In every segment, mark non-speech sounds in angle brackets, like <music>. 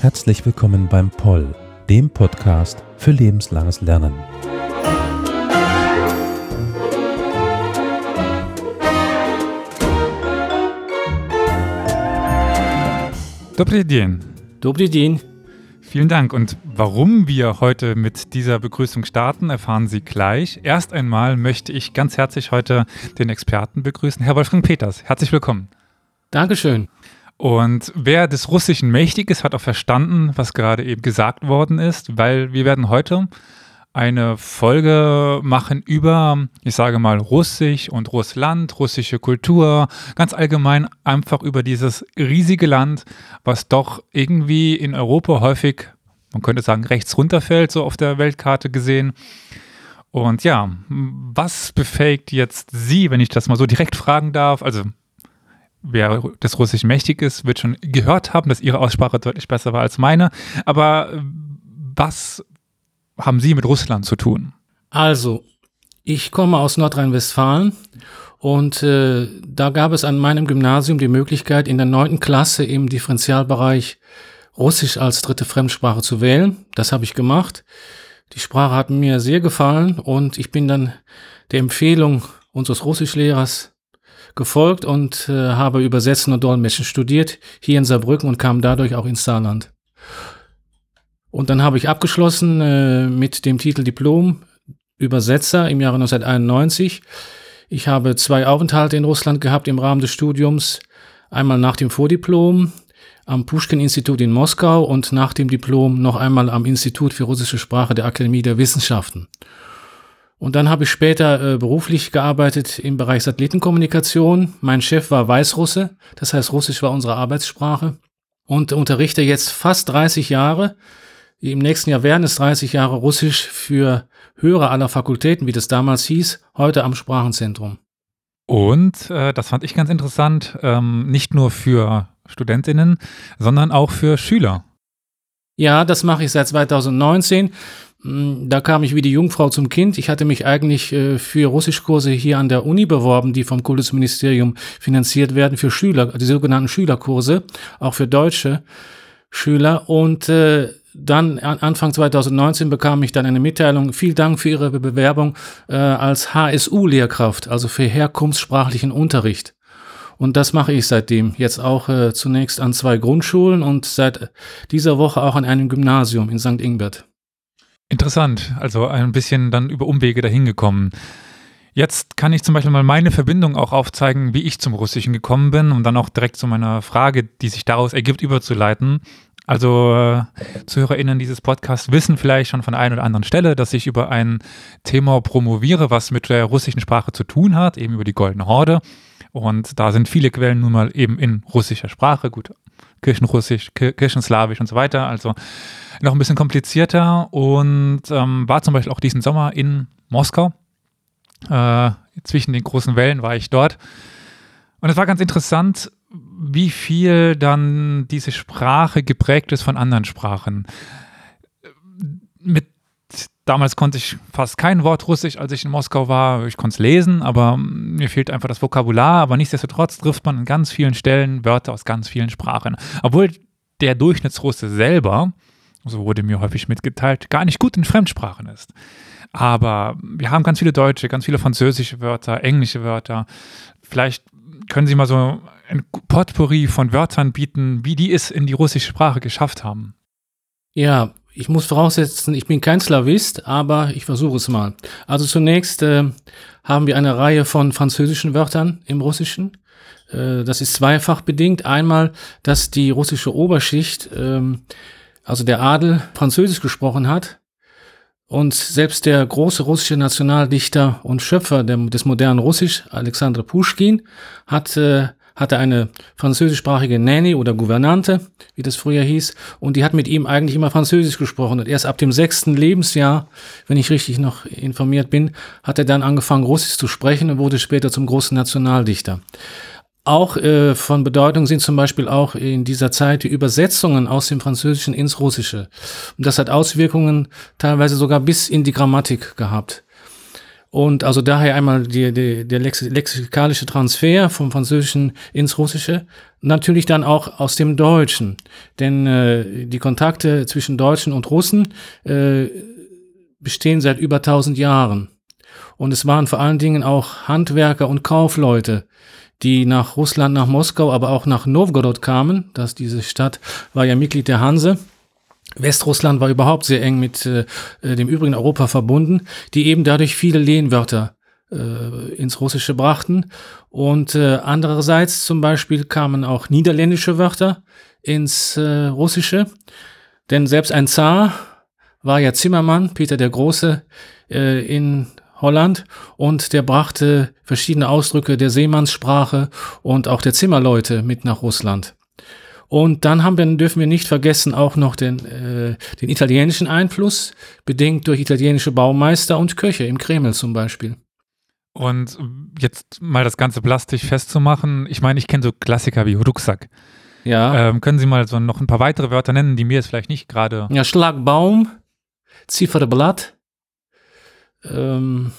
Herzlich willkommen beim Poll, dem Podcast für lebenslanges Lernen. Dobry dzień. Dobry dzień. Vielen Dank. Und warum wir heute mit dieser Begrüßung starten, erfahren Sie gleich. Erst einmal möchte ich ganz herzlich heute den Experten begrüßen, Herr Wolfgang Peters. Herzlich willkommen. Dankeschön. Und wer des Russischen mächtig ist, hat auch verstanden, was gerade eben gesagt worden ist, weil wir werden heute eine Folge machen über, ich sage mal, Russisch und Russland, russische Kultur, ganz allgemein einfach über dieses riesige Land, was doch irgendwie in Europa häufig, man könnte sagen, rechts runterfällt, so auf der Weltkarte gesehen. Und ja, was befähigt jetzt Sie, wenn ich das mal so direkt fragen darf? Also, wer des Russischen mächtig ist, wird schon gehört haben, dass Ihre Aussprache deutlich besser war als meine. Aber was haben Sie mit Russland zu tun? Also, ich komme aus Nordrhein-Westfalen und äh, da gab es an meinem Gymnasium die Möglichkeit, in der neunten Klasse im Differentialbereich Russisch als dritte Fremdsprache zu wählen. Das habe ich gemacht. Die Sprache hat mir sehr gefallen und ich bin dann der Empfehlung unseres Russischlehrers gefolgt und äh, habe Übersetzen und Dolmetschen studiert hier in Saarbrücken und kam dadurch auch ins Saarland. Und dann habe ich abgeschlossen äh, mit dem Titel Diplom Übersetzer im Jahre 1991. Ich habe zwei Aufenthalte in Russland gehabt im Rahmen des Studiums. Einmal nach dem Vordiplom am Pushkin-Institut in Moskau und nach dem Diplom noch einmal am Institut für russische Sprache der Akademie der Wissenschaften. Und dann habe ich später äh, beruflich gearbeitet im Bereich Satellitenkommunikation. Mein Chef war Weißrusse, das heißt Russisch war unsere Arbeitssprache und unterrichte jetzt fast 30 Jahre im nächsten Jahr werden es 30 Jahre Russisch für Hörer aller Fakultäten, wie das damals hieß, heute am Sprachenzentrum. Und äh, das fand ich ganz interessant, ähm, nicht nur für Studentinnen, sondern auch für Schüler. Ja, das mache ich seit 2019. Hm, da kam ich wie die Jungfrau zum Kind. Ich hatte mich eigentlich äh, für Russischkurse hier an der Uni beworben, die vom Kultusministerium finanziert werden, für Schüler, die sogenannten Schülerkurse, auch für deutsche Schüler. Und äh, dann Anfang 2019 bekam ich dann eine Mitteilung, vielen Dank für Ihre Bewerbung äh, als HSU-Lehrkraft, also für herkunftssprachlichen Unterricht. Und das mache ich seitdem. Jetzt auch äh, zunächst an zwei Grundschulen und seit dieser Woche auch an einem Gymnasium in St. Ingbert. Interessant, also ein bisschen dann über Umwege dahin gekommen. Jetzt kann ich zum Beispiel mal meine Verbindung auch aufzeigen, wie ich zum Russischen gekommen bin, um dann auch direkt zu meiner Frage, die sich daraus ergibt, überzuleiten. Also äh, ZuhörerInnen dieses Podcasts wissen vielleicht schon von einer oder anderen Stelle, dass ich über ein Thema promoviere, was mit der russischen Sprache zu tun hat, eben über die Goldene Horde. Und da sind viele Quellen nun mal eben in russischer Sprache, gut, Kirchenrussisch, Kirchenslawisch und so weiter, also noch ein bisschen komplizierter und ähm, war zum Beispiel auch diesen Sommer in Moskau. Äh, zwischen den großen Wellen war ich dort. Und es war ganz interessant, wie viel dann diese Sprache geprägt ist von anderen Sprachen. Mit damals konnte ich fast kein Wort Russisch, als ich in Moskau war. Ich konnte es lesen, aber mir fehlt einfach das Vokabular. Aber nichtsdestotrotz trifft man an ganz vielen Stellen Wörter aus ganz vielen Sprachen. Obwohl der Durchschnittsrusse selber, so wurde mir häufig mitgeteilt, gar nicht gut in Fremdsprachen ist. Aber wir haben ganz viele deutsche, ganz viele französische Wörter, englische Wörter. Vielleicht können Sie mal so ein Potpourri von Wörtern bieten, wie die es in die russische Sprache geschafft haben? Ja, ich muss voraussetzen, ich bin kein Slawist, aber ich versuche es mal. Also zunächst äh, haben wir eine Reihe von französischen Wörtern im Russischen. Äh, das ist zweifach bedingt. Einmal, dass die russische Oberschicht, ähm, also der Adel, Französisch gesprochen hat. Und selbst der große russische Nationaldichter und Schöpfer des modernen Russisch, Alexander Puschkin, hat äh, hatte eine französischsprachige Nanny oder Gouvernante, wie das früher hieß, und die hat mit ihm eigentlich immer Französisch gesprochen. Und erst ab dem sechsten Lebensjahr, wenn ich richtig noch informiert bin, hat er dann angefangen, Russisch zu sprechen und wurde später zum großen Nationaldichter. Auch äh, von Bedeutung sind zum Beispiel auch in dieser Zeit die Übersetzungen aus dem Französischen ins Russische. Und das hat Auswirkungen teilweise sogar bis in die Grammatik gehabt. Und also daher einmal die, die, der lexikalische Transfer vom Französischen ins Russische, natürlich dann auch aus dem Deutschen. Denn äh, die Kontakte zwischen Deutschen und Russen äh, bestehen seit über 1000 Jahren. Und es waren vor allen Dingen auch Handwerker und Kaufleute, die nach Russland, nach Moskau, aber auch nach Novgorod kamen. Das, diese Stadt war ja Mitglied der Hanse. Westrussland war überhaupt sehr eng mit äh, äh, dem übrigen Europa verbunden, die eben dadurch viele Lehnwörter äh, ins Russische brachten. Und äh, andererseits zum Beispiel kamen auch niederländische Wörter ins äh, Russische. Denn selbst ein Zar war ja Zimmermann, Peter der Große, äh, in Holland und der brachte verschiedene Ausdrücke der Seemannssprache und auch der Zimmerleute mit nach Russland. Und dann haben wir, dürfen wir nicht vergessen auch noch den, äh, den italienischen Einfluss, bedingt durch italienische Baumeister und Köche im Kreml zum Beispiel. Und jetzt mal das ganze plastisch festzumachen, ich meine, ich kenne so Klassiker wie Rucksack. Ja. Ähm, können Sie mal so noch ein paar weitere Wörter nennen, die mir jetzt vielleicht nicht gerade. Ja, Schlagbaum, Zifferblatt, ähm,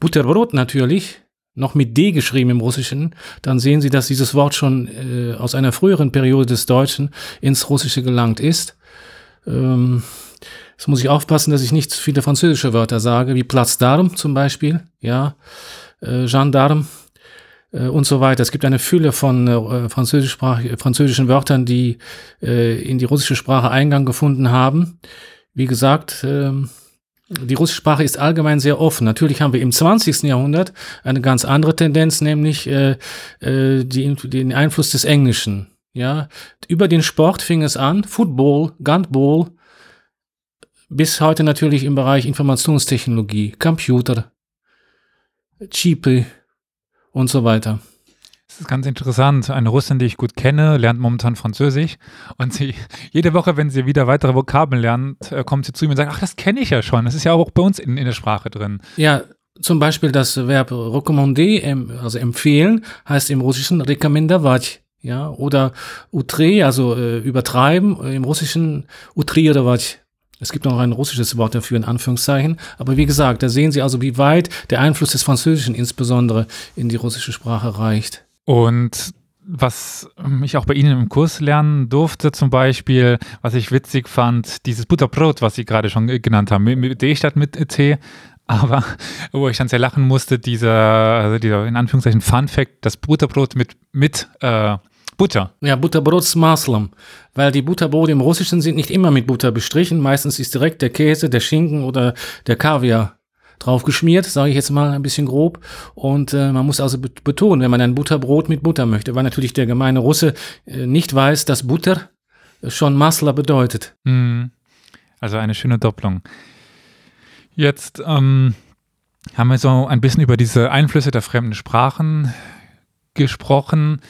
Butterbrot natürlich noch mit D geschrieben im Russischen, dann sehen Sie, dass dieses Wort schon äh, aus einer früheren Periode des Deutschen ins Russische gelangt ist. Ähm, jetzt muss ich aufpassen, dass ich nicht zu viele französische Wörter sage, wie Platz d'Armes zum Beispiel, ja, äh, Gendarme äh, und so weiter. Es gibt eine Fülle von äh, französischen Wörtern, die äh, in die russische Sprache Eingang gefunden haben. Wie gesagt, äh, die russische Sprache ist allgemein sehr offen. Natürlich haben wir im 20. Jahrhundert eine ganz andere Tendenz, nämlich äh, äh, die, den Einfluss des Englischen. Ja, über den Sport fing es an, Football, Gunball, bis heute natürlich im Bereich Informationstechnologie, Computer, Chipe und so weiter. Das ist ganz interessant. Eine Russin, die ich gut kenne, lernt momentan Französisch. Und sie, jede Woche, wenn sie wieder weitere Vokabeln lernt, äh, kommt sie zu mir und sagt, ach, das kenne ich ja schon. Das ist ja auch bei uns in, in der Sprache drin. Ja, zum Beispiel das Verb recommander, also empfehlen, heißt im Russischen rekommendovat. Ja, oder utre, also äh, übertreiben, äh, im Russischen utrierować. Es gibt noch ein russisches Wort dafür in Anführungszeichen. Aber wie gesagt, da sehen Sie also, wie weit der Einfluss des Französischen insbesondere in die russische Sprache reicht. Und was ähm, ich auch bei Ihnen im Kurs lernen durfte, zum Beispiel, was ich witzig fand, dieses Butterbrot, was Sie gerade schon genannt haben, mit D statt mit T, <laughs> aber wo ich dann sehr lachen musste, dieser, also dieser in Anführungszeichen Fun Fact, das Butterbrot mit, mit äh, Butter. Ja, Butterbrot s Maslum, weil die Butterbrote im Russischen sind nicht immer mit Butter bestrichen, meistens ist direkt der Käse, der Schinken oder der Kaviar drauf geschmiert, sage ich jetzt mal ein bisschen grob. Und äh, man muss also betonen, wenn man ein Butterbrot mit Butter möchte, weil natürlich der gemeine Russe äh, nicht weiß, dass Butter schon Masla bedeutet. Mhm. Also eine schöne Doppelung. Jetzt ähm, haben wir so ein bisschen über diese Einflüsse der fremden Sprachen gesprochen.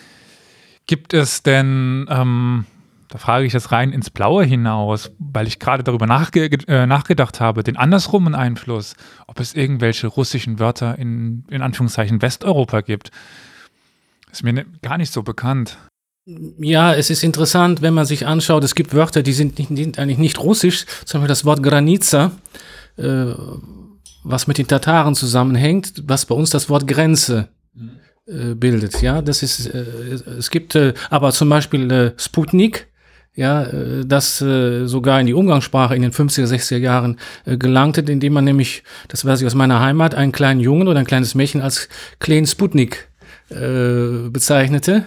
Gibt es denn ähm, da frage ich das rein ins Blaue hinaus, weil ich gerade darüber nachge äh, nachgedacht habe, den andersrumen Einfluss, ob es irgendwelche russischen Wörter in, in Anführungszeichen Westeuropa gibt. Ist mir ne, gar nicht so bekannt. Ja, es ist interessant, wenn man sich anschaut, es gibt Wörter, die sind, nicht, die sind eigentlich nicht russisch, zum Beispiel das Wort Granica, äh, was mit den Tataren zusammenhängt, was bei uns das Wort Grenze äh, bildet. Ja, das ist, äh, es gibt äh, aber zum Beispiel Sputnik, ja, äh, das äh, sogar in die Umgangssprache in den 50er, 60er Jahren äh, gelangte, indem man nämlich, das weiß ich aus meiner Heimat, einen kleinen Jungen oder ein kleines Mädchen als kleinen Sputnik äh, bezeichnete.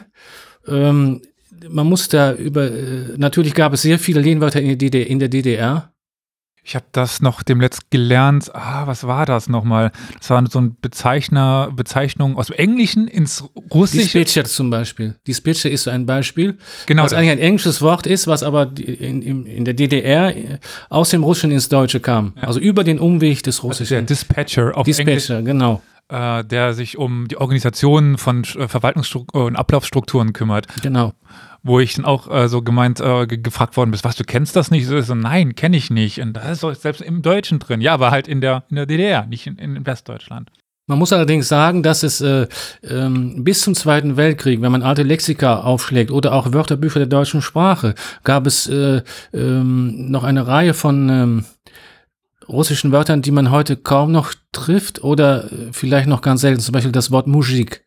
Ähm, man muss da über, äh, natürlich gab es sehr viele Lehnwörter in der DDR, in der DDR ich habe das noch dem demletzt gelernt. Ah, was war das nochmal? Das war so ein Bezeichner, Bezeichnung aus dem Englischen ins Russische. Die zum Beispiel. Die Spitze ist so ein Beispiel. Genau. Was das. eigentlich ein englisches Wort ist, was aber in, in, in, der DDR aus dem Russischen ins Deutsche kam. Ja. Also über den Umweg des Russischen. Also der Dispatcher auf Dispatcher, Englisch. genau. Äh, der sich um die Organisation von äh, Verwaltungsstrukturen und Ablaufstrukturen kümmert. Genau wo ich dann auch äh, so gemeint, äh, gefragt worden bist, was, du kennst das nicht? So, so nein, kenne ich nicht. Und da ist doch selbst im Deutschen drin. Ja, aber halt in der, in der DDR, nicht in, in Westdeutschland. Man muss allerdings sagen, dass es äh, ähm, bis zum Zweiten Weltkrieg, wenn man alte Lexika aufschlägt oder auch Wörterbücher der deutschen Sprache, gab es äh, ähm, noch eine Reihe von ähm, russischen Wörtern, die man heute kaum noch trifft oder äh, vielleicht noch ganz selten. Zum Beispiel das Wort Mujik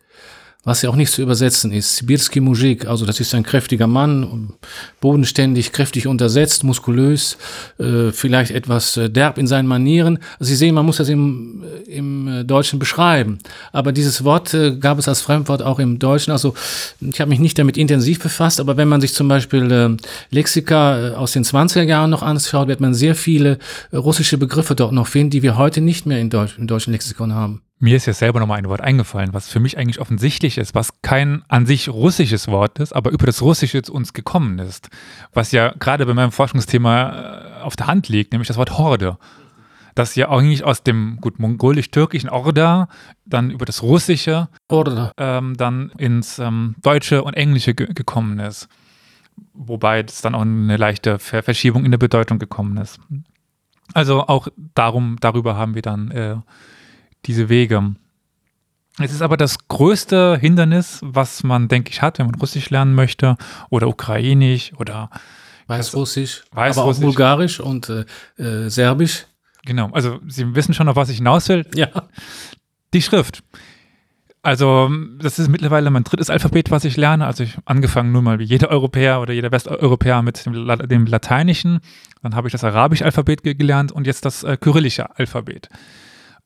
was ja auch nicht zu übersetzen ist. Sibirski Mujik, also das ist ein kräftiger Mann, bodenständig, kräftig untersetzt, muskulös, äh, vielleicht etwas äh, derb in seinen Manieren. Also Sie sehen, man muss das im, äh, im äh, Deutschen beschreiben. Aber dieses Wort äh, gab es als Fremdwort auch im Deutschen. Also ich habe mich nicht damit intensiv befasst, aber wenn man sich zum Beispiel äh, Lexika aus den 20er Jahren noch anschaut, wird man sehr viele russische Begriffe dort noch finden, die wir heute nicht mehr in Deutsch, im deutschen Lexikon haben. Mir ist ja selber nochmal ein Wort eingefallen, was für mich eigentlich offensichtlich ist, was kein an sich russisches Wort ist, aber über das Russische zu uns gekommen ist. Was ja gerade bei meinem Forschungsthema äh, auf der Hand liegt, nämlich das Wort Horde. Das ja eigentlich aus dem, gut, mongolisch-türkischen Orda dann über das Russische ähm, dann ins ähm, Deutsche und Englische ge gekommen ist. Wobei es dann auch eine leichte Ver Verschiebung in der Bedeutung gekommen ist. Also auch darum, darüber haben wir dann äh, diese Wege. Es ist aber das größte Hindernis, was man, denke ich, hat, wenn man Russisch lernen möchte oder Ukrainisch oder Weißrussisch, Weißrussisch. aber auch Bulgarisch und äh, äh, Serbisch. Genau, also Sie wissen schon, auf was ich hinaus will. Ja. Die Schrift. Also, das ist mittlerweile mein drittes Alphabet, was ich lerne. Also, ich angefangen nur mal wie jeder Europäer oder jeder Westeuropäer mit dem, dem Lateinischen. Dann habe ich das arabische Alphabet gelernt und jetzt das äh, kyrillische Alphabet.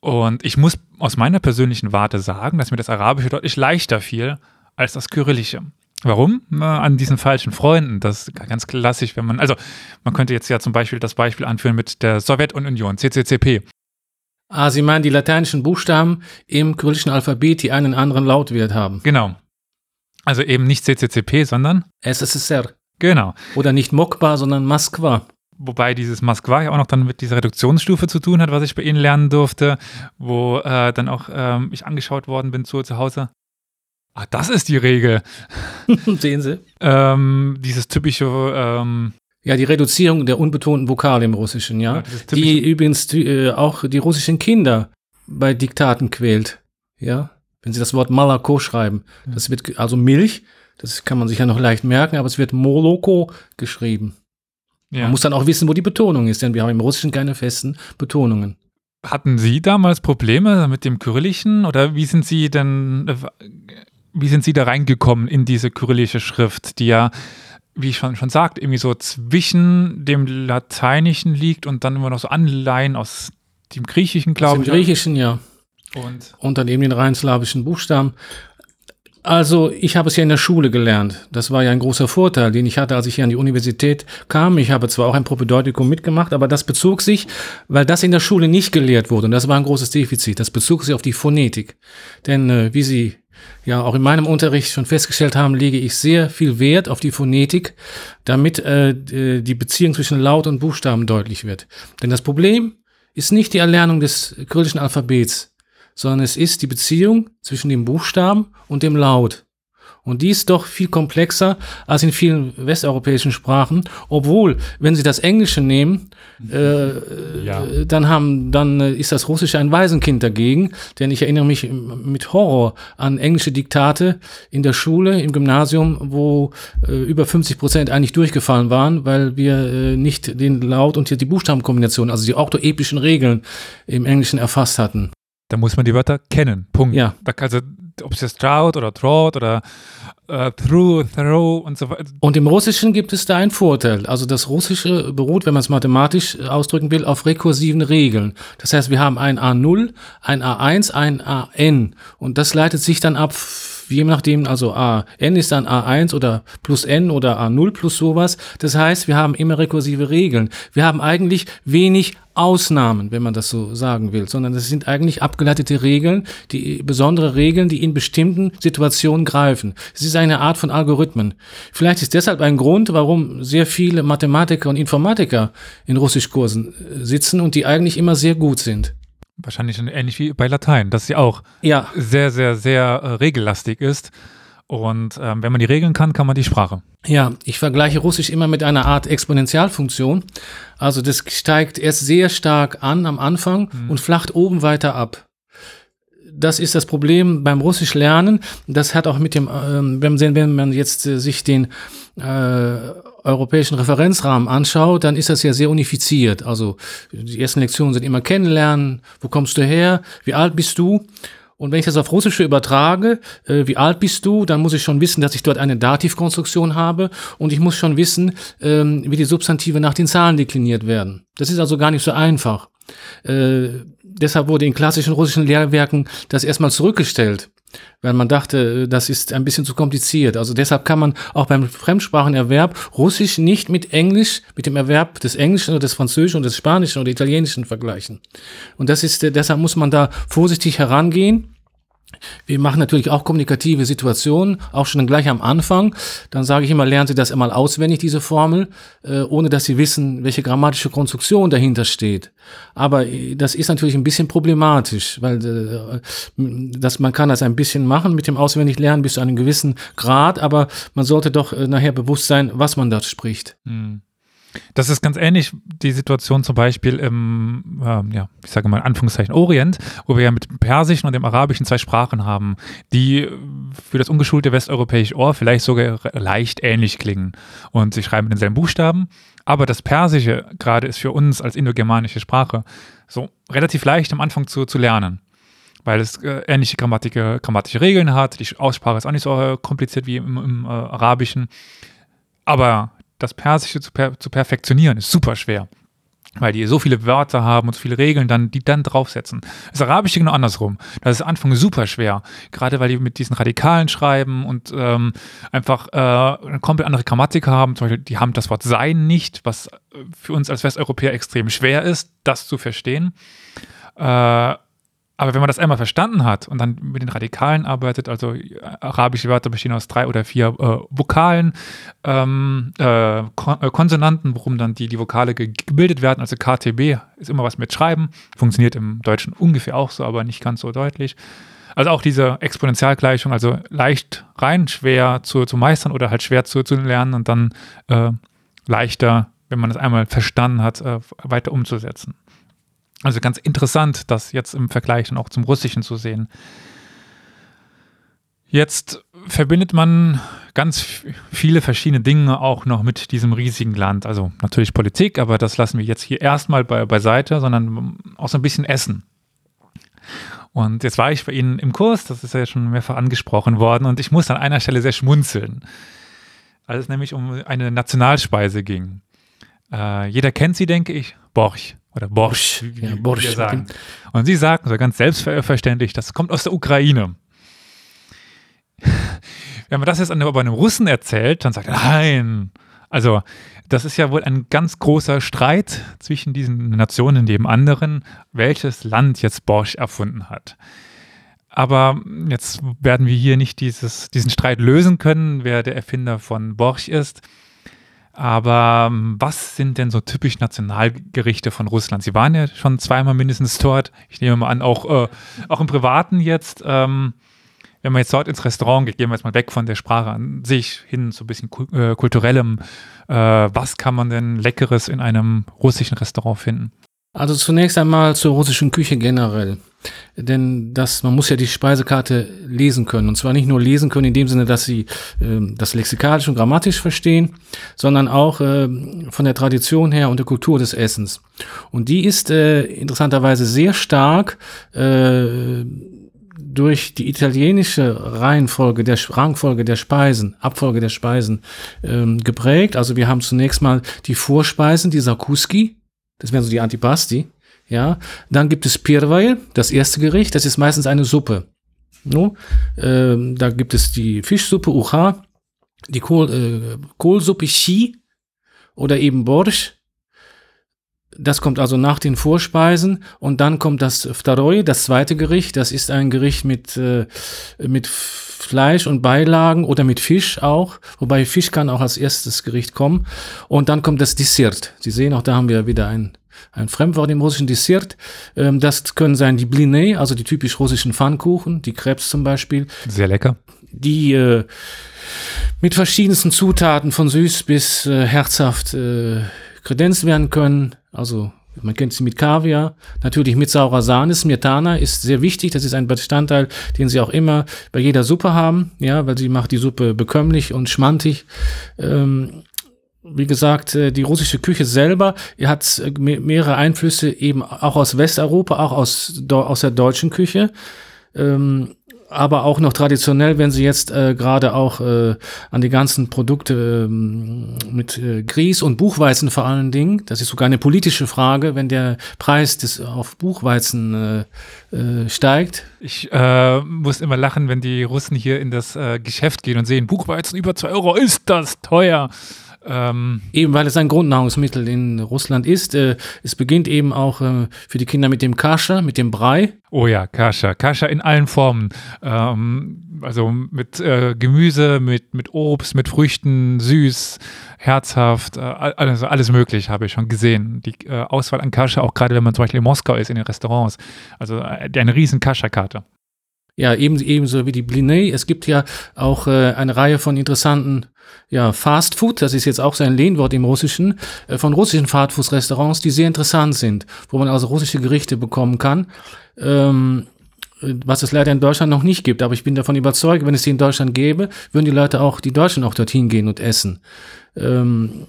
Und ich muss aus meiner persönlichen Warte sagen, dass mir das Arabische deutlich leichter fiel als das Kyrillische. Warum? An diesen falschen Freunden. Das ist ganz klassisch, wenn man, also man könnte jetzt ja zum Beispiel das Beispiel anführen mit der Sowjetunion, CCCP. Ah, Sie meinen die lateinischen Buchstaben im kyrillischen Alphabet, die einen anderen Lautwert haben. Genau. Also eben nicht CCCP, sondern SSSR. Genau. Oder nicht Mokba, sondern Moskwa. Wobei dieses Moskwa ja auch noch dann mit dieser Reduktionsstufe zu tun hat, was ich bei Ihnen lernen durfte, wo äh, dann auch ähm, ich angeschaut worden bin zu, zu Hause. Ah, das ist die Regel. <laughs> Sehen Sie. Ähm, dieses typische. Ähm, ja, die Reduzierung der unbetonten Vokale im Russischen, ja. ja die übrigens äh, auch die russischen Kinder bei Diktaten quält. Ja. Wenn Sie das Wort Malako schreiben. Das wird, also Milch, das kann man sich ja noch leicht merken, aber es wird Moloko geschrieben. Ja. Man muss dann auch wissen, wo die Betonung ist, denn wir haben im Russischen keine festen Betonungen. Hatten Sie damals Probleme mit dem Kyrillischen oder wie sind Sie denn, wie sind Sie da reingekommen in diese kyrillische Schrift, die ja, wie ich schon, schon sagte, irgendwie so zwischen dem Lateinischen liegt und dann immer noch so Anleihen aus dem Griechischen, glaube ich. Aus dem Griechischen, ja. Und? und dann eben den rein slawischen Buchstaben. Also ich habe es ja in der Schule gelernt. Das war ja ein großer Vorteil, den ich hatte, als ich hier an die Universität kam. Ich habe zwar auch ein Propedeutikum mitgemacht, aber das bezog sich, weil das in der Schule nicht gelehrt wurde. Und das war ein großes Defizit. Das bezog sich auf die Phonetik. Denn äh, wie Sie ja auch in meinem Unterricht schon festgestellt haben, lege ich sehr viel Wert auf die Phonetik, damit äh, die Beziehung zwischen Laut und Buchstaben deutlich wird. Denn das Problem ist nicht die Erlernung des kyrillischen Alphabets sondern es ist die Beziehung zwischen dem Buchstaben und dem Laut. Und die ist doch viel komplexer als in vielen westeuropäischen Sprachen, obwohl, wenn Sie das Englische nehmen, äh, <laughs> ja. dann haben, dann ist das Russische ein Waisenkind dagegen, denn ich erinnere mich mit Horror an englische Diktate in der Schule, im Gymnasium, wo äh, über 50 Prozent eigentlich durchgefallen waren, weil wir äh, nicht den Laut und die Buchstabenkombination, also die orthoepischen Regeln im Englischen erfasst hatten. Da muss man die Wörter kennen. Punkt. Ja. Da, also, ob es jetzt drought oder drought oder uh, through, throw und so weiter. Und im Russischen gibt es da einen Vorteil. Also das Russische beruht, wenn man es mathematisch ausdrücken will, auf rekursiven Regeln. Das heißt, wir haben ein A0, ein A1, ein AN. Und das leitet sich dann ab je nachdem, also A, n ist dann A1 oder plus n oder A0 plus sowas. Das heißt, wir haben immer rekursive Regeln. Wir haben eigentlich wenig Ausnahmen, wenn man das so sagen will, sondern das sind eigentlich abgeleitete Regeln, die besondere Regeln, die in bestimmten Situationen greifen. Es ist eine Art von Algorithmen. Vielleicht ist deshalb ein Grund, warum sehr viele Mathematiker und Informatiker in Russischkursen äh, sitzen und die eigentlich immer sehr gut sind. Wahrscheinlich ähnlich wie bei Latein, dass sie auch ja. sehr, sehr, sehr äh, regellastig ist. Und ähm, wenn man die Regeln kann, kann man die Sprache. Ja, ich vergleiche Russisch immer mit einer Art Exponentialfunktion. Also das steigt erst sehr stark an am Anfang mhm. und flacht oben weiter ab. Das ist das Problem beim Russisch lernen. Das hat auch mit dem, ähm, wenn, man jetzt äh, sich den äh, europäischen Referenzrahmen anschaut, dann ist das ja sehr unifiziert. Also die ersten Lektionen sind immer kennenlernen, wo kommst du her, wie alt bist du? Und wenn ich das auf Russische übertrage, äh, wie alt bist du, dann muss ich schon wissen, dass ich dort eine Dativkonstruktion habe und ich muss schon wissen, ähm, wie die Substantive nach den Zahlen dekliniert werden. Das ist also gar nicht so einfach. Äh, deshalb wurde in klassischen russischen Lehrwerken das erstmal zurückgestellt, weil man dachte, äh, das ist ein bisschen zu kompliziert. Also deshalb kann man auch beim Fremdsprachenerwerb Russisch nicht mit Englisch, mit dem Erwerb des Englischen oder des Französischen oder des Spanischen oder Italienischen vergleichen. Und das ist, äh, deshalb muss man da vorsichtig herangehen. Wir machen natürlich auch kommunikative Situationen, auch schon gleich am Anfang. Dann sage ich immer, lernen Sie das einmal auswendig, diese Formel, äh, ohne dass Sie wissen, welche grammatische Konstruktion dahinter steht. Aber äh, das ist natürlich ein bisschen problematisch, weil äh, das, man kann das ein bisschen machen mit dem Auswendiglernen bis zu einem gewissen Grad, aber man sollte doch nachher bewusst sein, was man dort spricht. Mhm. Das ist ganz ähnlich die Situation zum Beispiel im, äh, ja, ich sage mal in Anführungszeichen Orient, wo wir ja mit dem Persischen und dem Arabischen zwei Sprachen haben, die für das ungeschulte westeuropäische Ohr vielleicht sogar leicht ähnlich klingen. Und sie schreiben denselben Buchstaben, aber das Persische gerade ist für uns als indogermanische Sprache so relativ leicht am Anfang zu, zu lernen weil es äh, ähnliche Grammatik, grammatische Regeln hat. Die Aussprache ist auch nicht so äh, kompliziert wie im, im äh, Arabischen. Aber das Persische zu, per zu perfektionieren, ist super schwer weil die so viele Wörter haben und so viele Regeln, dann, die dann draufsetzen. Das Arabische genau andersrum. Das ist Anfang super schwer, gerade weil die mit diesen Radikalen schreiben und ähm, einfach äh, eine komplett andere Grammatik haben. Zum Beispiel, die haben das Wort sein nicht, was für uns als Westeuropäer extrem schwer ist, das zu verstehen. Äh, aber wenn man das einmal verstanden hat und dann mit den Radikalen arbeitet, also arabische Wörter bestehen aus drei oder vier äh, Vokalen, ähm, äh, Kon äh, Konsonanten, worum dann die, die Vokale ge gebildet werden, also KTB ist immer was mit Schreiben, funktioniert im Deutschen ungefähr auch so, aber nicht ganz so deutlich. Also auch diese Exponentialgleichung, also leicht rein schwer zu, zu meistern oder halt schwer zu, zu lernen und dann äh, leichter, wenn man es einmal verstanden hat, äh, weiter umzusetzen. Also ganz interessant, das jetzt im Vergleich dann auch zum Russischen zu sehen. Jetzt verbindet man ganz viele verschiedene Dinge auch noch mit diesem riesigen Land. Also natürlich Politik, aber das lassen wir jetzt hier erstmal bei, beiseite, sondern auch so ein bisschen Essen. Und jetzt war ich bei Ihnen im Kurs, das ist ja schon mehrfach angesprochen worden, und ich muss an einer Stelle sehr schmunzeln, als es nämlich um eine Nationalspeise ging. Äh, jeder kennt sie, denke ich, Borch. Oder Borsch, wie, ja, Borsch. wir sagen. Und sie sagen so ganz selbstverständlich, das kommt aus der Ukraine. <laughs> Wenn man das jetzt aber einem Russen erzählt, dann sagt er, nein. Also, das ist ja wohl ein ganz großer Streit zwischen diesen Nationen, neben anderen, welches Land jetzt Borsch erfunden hat. Aber jetzt werden wir hier nicht dieses, diesen Streit lösen können, wer der Erfinder von Borsch ist. Aber ähm, was sind denn so typisch Nationalgerichte von Russland? Sie waren ja schon zweimal mindestens dort. Ich nehme mal an, auch, äh, auch im Privaten jetzt. Ähm, wenn man jetzt dort ins Restaurant geht, gehen wir jetzt mal weg von der Sprache an sich hin zu ein bisschen äh, kulturellem. Äh, was kann man denn Leckeres in einem russischen Restaurant finden? Also zunächst einmal zur russischen Küche generell. Denn das, man muss ja die Speisekarte lesen können. Und zwar nicht nur lesen können in dem Sinne, dass sie äh, das lexikalisch und grammatisch verstehen, sondern auch äh, von der Tradition her und der Kultur des Essens. Und die ist äh, interessanterweise sehr stark äh, durch die italienische Reihenfolge der Rangfolge der Speisen, Abfolge der Speisen ähm, geprägt. Also wir haben zunächst mal die Vorspeisen, die Sakuski, das wären so die Antipasti. Ja, dann gibt es Pirvai, das erste Gericht. Das ist meistens eine Suppe. No? Ähm, da gibt es die Fischsuppe Ucha, die Kohl, äh, Kohlsuppe Chi oder eben Borsch. Das kommt also nach den Vorspeisen und dann kommt das Vtaroi, das zweite Gericht. Das ist ein Gericht mit, äh, mit Fleisch und Beilagen oder mit Fisch auch, wobei Fisch kann auch als erstes Gericht kommen. Und dann kommt das Dessert. Sie sehen, auch da haben wir wieder ein, ein Fremdwort im russischen Dessert. Ähm, das können sein die Blinei, also die typisch russischen Pfannkuchen, die Krebs zum Beispiel. Sehr lecker. Die äh, mit verschiedensten Zutaten von süß bis äh, herzhaft äh, kredenzt werden können. Also Man kennt sie mit Kaviar, natürlich mit saurer Sahne. Smetana ist sehr wichtig. Das ist ein Bestandteil, den sie auch immer bei jeder Suppe haben, ja, weil sie macht die Suppe bekömmlich und schmantig. Ähm, wie gesagt, äh, die russische Küche selber hat äh, mehrere Einflüsse eben auch aus Westeuropa, auch aus, aus der deutschen Küche. Ähm, aber auch noch traditionell, wenn Sie jetzt äh, gerade auch äh, an die ganzen Produkte ähm, mit äh, Grieß und Buchweizen vor allen Dingen, das ist sogar eine politische Frage, wenn der Preis des auf Buchweizen äh, äh, steigt. Ich äh, muss immer lachen, wenn die Russen hier in das äh, Geschäft gehen und sehen, Buchweizen über zwei Euro, ist das teuer. Ähm, eben weil es ein Grundnahrungsmittel in Russland ist. Äh, es beginnt eben auch äh, für die Kinder mit dem Kascha, mit dem Brei. Oh ja, Kascha. Kascha in allen Formen. Ähm, also mit äh, Gemüse, mit, mit Obst, mit Früchten, süß, herzhaft, äh, alles, alles möglich habe ich schon gesehen. Die äh, Auswahl an Kascha, auch gerade wenn man zum Beispiel in Moskau ist, in den Restaurants. Also äh, eine riesen Kascha-Karte. Ja, eben, ebenso wie die Blinei. Es gibt ja auch äh, eine Reihe von interessanten ja, Fast Food, das ist jetzt auch sein Lehnwort im Russischen, äh, von russischen Fastfood-Restaurants, die sehr interessant sind, wo man also russische Gerichte bekommen kann. Ähm, was es leider in Deutschland noch nicht gibt, aber ich bin davon überzeugt, wenn es die in Deutschland gäbe, würden die Leute auch, die Deutschen auch dorthin gehen und essen. Ähm,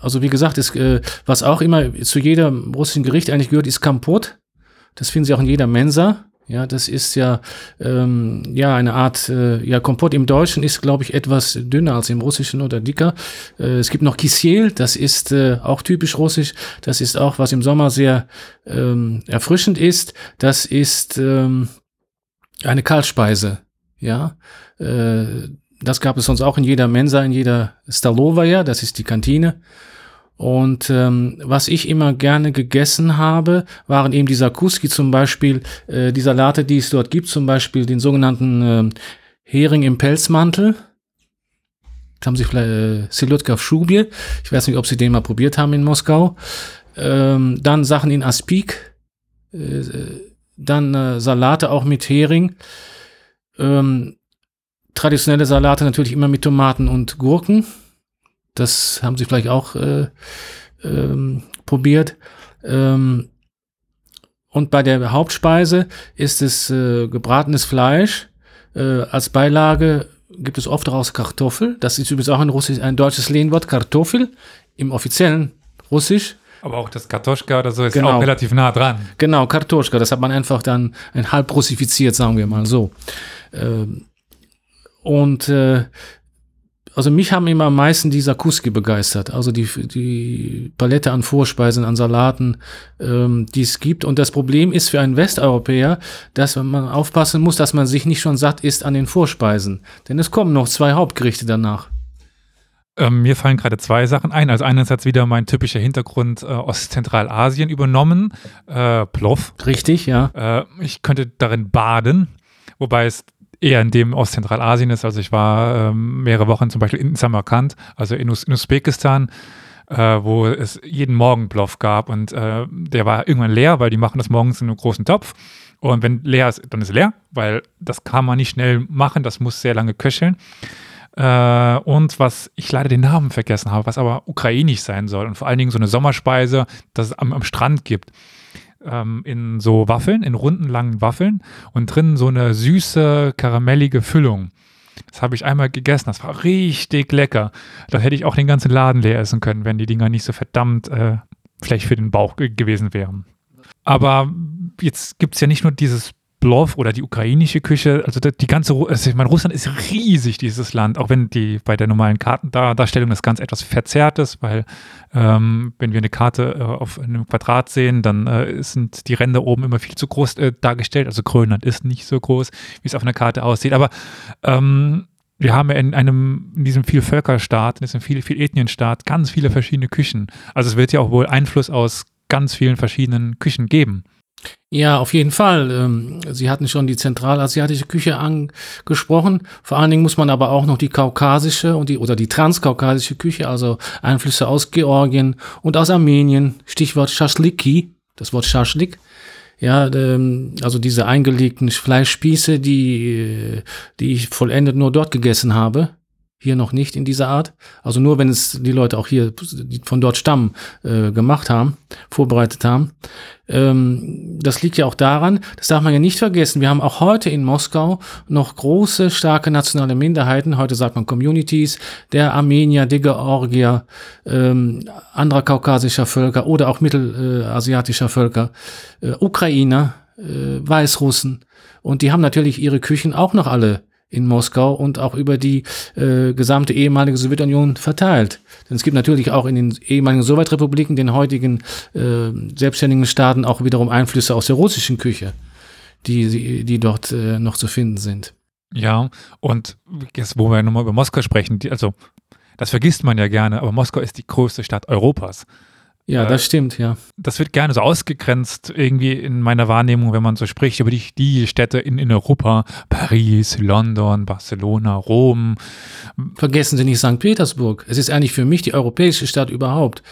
also wie gesagt, ist, äh, was auch immer zu jedem russischen Gericht eigentlich gehört, ist Kampot. Das finden Sie auch in jeder Mensa. Ja, das ist ja, ähm, ja eine Art, äh, ja, Kompott im Deutschen ist, glaube ich, etwas dünner als im Russischen oder dicker. Äh, es gibt noch Kisiel, das ist äh, auch typisch russisch. Das ist auch, was im Sommer sehr ähm, erfrischend ist. Das ist ähm, eine Kaltspeise. Ja, äh, das gab es sonst auch in jeder Mensa, in jeder Stalovaja, das ist die Kantine. Und ähm, was ich immer gerne gegessen habe, waren eben dieser Kuski zum Beispiel, äh, die Salate, die es dort gibt, zum Beispiel den sogenannten äh, Hering im Pelzmantel. Das haben Sie vielleicht äh, Silutka Schubie. Ich weiß nicht, ob Sie den mal probiert haben in Moskau. Ähm, dann Sachen in Aspik. Äh, dann äh, Salate auch mit Hering. Ähm, traditionelle Salate natürlich immer mit Tomaten und Gurken. Das haben sie vielleicht auch äh, ähm, probiert. Ähm, und bei der Hauptspeise ist es äh, gebratenes Fleisch. Äh, als Beilage gibt es oft daraus Kartoffel. Das ist übrigens auch ein, Russisch, ein deutsches Lehnwort, Kartoffel, im offiziellen Russisch. Aber auch das Kartoschka oder so ist genau. auch relativ nah dran. Genau, Kartoschka, das hat man einfach dann ein halb russifiziert, sagen wir mal so. Ähm, und äh, also mich haben immer am meisten dieser Kuski begeistert. Also die, die Palette an Vorspeisen, an Salaten, ähm, die es gibt. Und das Problem ist für einen Westeuropäer, dass man aufpassen muss, dass man sich nicht schon satt ist an den Vorspeisen. Denn es kommen noch zwei Hauptgerichte danach. Ähm, mir fallen gerade zwei Sachen ein. Also einerseits wieder mein typischer Hintergrund äh, aus Zentralasien übernommen. Äh, Plov. Richtig, ja. Äh, ich könnte darin baden. Wobei es eher in dem Ostzentralasien ist. Also ich war ähm, mehrere Wochen zum Beispiel in Samarkand, also in, Us in Usbekistan, äh, wo es jeden Morgen Plov gab und äh, der war irgendwann leer, weil die machen das morgens in einem großen Topf. Und wenn leer ist, dann ist leer, weil das kann man nicht schnell machen, das muss sehr lange köcheln. Äh, und was ich leider den Namen vergessen habe, was aber ukrainisch sein soll und vor allen Dingen so eine Sommerspeise, das es am, am Strand gibt ähm, in so Waffeln, in runden, langen Waffeln und drin so eine süße, karamellige Füllung. Das habe ich einmal gegessen, das war richtig lecker. Da hätte ich auch den ganzen Laden leer essen können, wenn die Dinger nicht so verdammt äh, vielleicht für den Bauch gewesen wären. Aber jetzt gibt es ja nicht nur dieses Plov oder die ukrainische Küche, also die ganze, also ich meine, Russland ist riesig, dieses Land, auch wenn die bei der normalen Kartendarstellung das ganz etwas verzerrt ist, weil ähm, wenn wir eine Karte äh, auf einem Quadrat sehen, dann äh, sind die Ränder oben immer viel zu groß äh, dargestellt, also Grönland ist nicht so groß, wie es auf einer Karte aussieht, aber ähm, wir haben in einem, in diesem Vielvölkerstaat, in diesem viel, viel Ethnienstaat ganz viele verschiedene Küchen. Also es wird ja auch wohl Einfluss aus ganz vielen verschiedenen Küchen geben. Ja, auf jeden Fall. Ähm, Sie hatten schon die zentralasiatische Küche angesprochen. Vor allen Dingen muss man aber auch noch die kaukasische und die oder die transkaukasische Küche, also Einflüsse aus Georgien und aus Armenien, Stichwort Shashliki, das Wort Shashlik. Ja, ähm, also diese eingelegten Fleischspieße, die, die ich vollendet nur dort gegessen habe. hier noch nicht in dieser Art. Also nur wenn es die Leute auch hier, die von dort stammen, äh, gemacht haben, vorbereitet haben. Ähm, das liegt ja auch daran, das darf man ja nicht vergessen, wir haben auch heute in Moskau noch große, starke nationale Minderheiten. Heute sagt man Communities, der Armenier, der Georgier, ähm, anderer kaukasischer Völker oder auch mittelasiatischer Völker, äh, Ukrainer, äh, Weißrussen. Und die haben natürlich ihre Küchen auch noch alle in Moskau und auch über die äh, gesamte ehemalige Sowjetunion verteilt. Denn es gibt natürlich auch in den ehemaligen Sowjetrepubliken, den heutigen äh, selbstständigen Staaten auch wiederum Einflüsse aus der russischen Küche, die, die dort äh, noch zu finden sind. Ja, und jetzt, wo wir nochmal über Moskau sprechen, die, also das vergisst man ja gerne, aber Moskau ist die größte Stadt Europas. Ja, das stimmt, ja. Das wird gerne so ausgegrenzt, irgendwie in meiner Wahrnehmung, wenn man so spricht über die, die Städte in, in Europa, Paris, London, Barcelona, Rom. Vergessen Sie nicht St. Petersburg. Es ist eigentlich für mich die europäische Stadt überhaupt.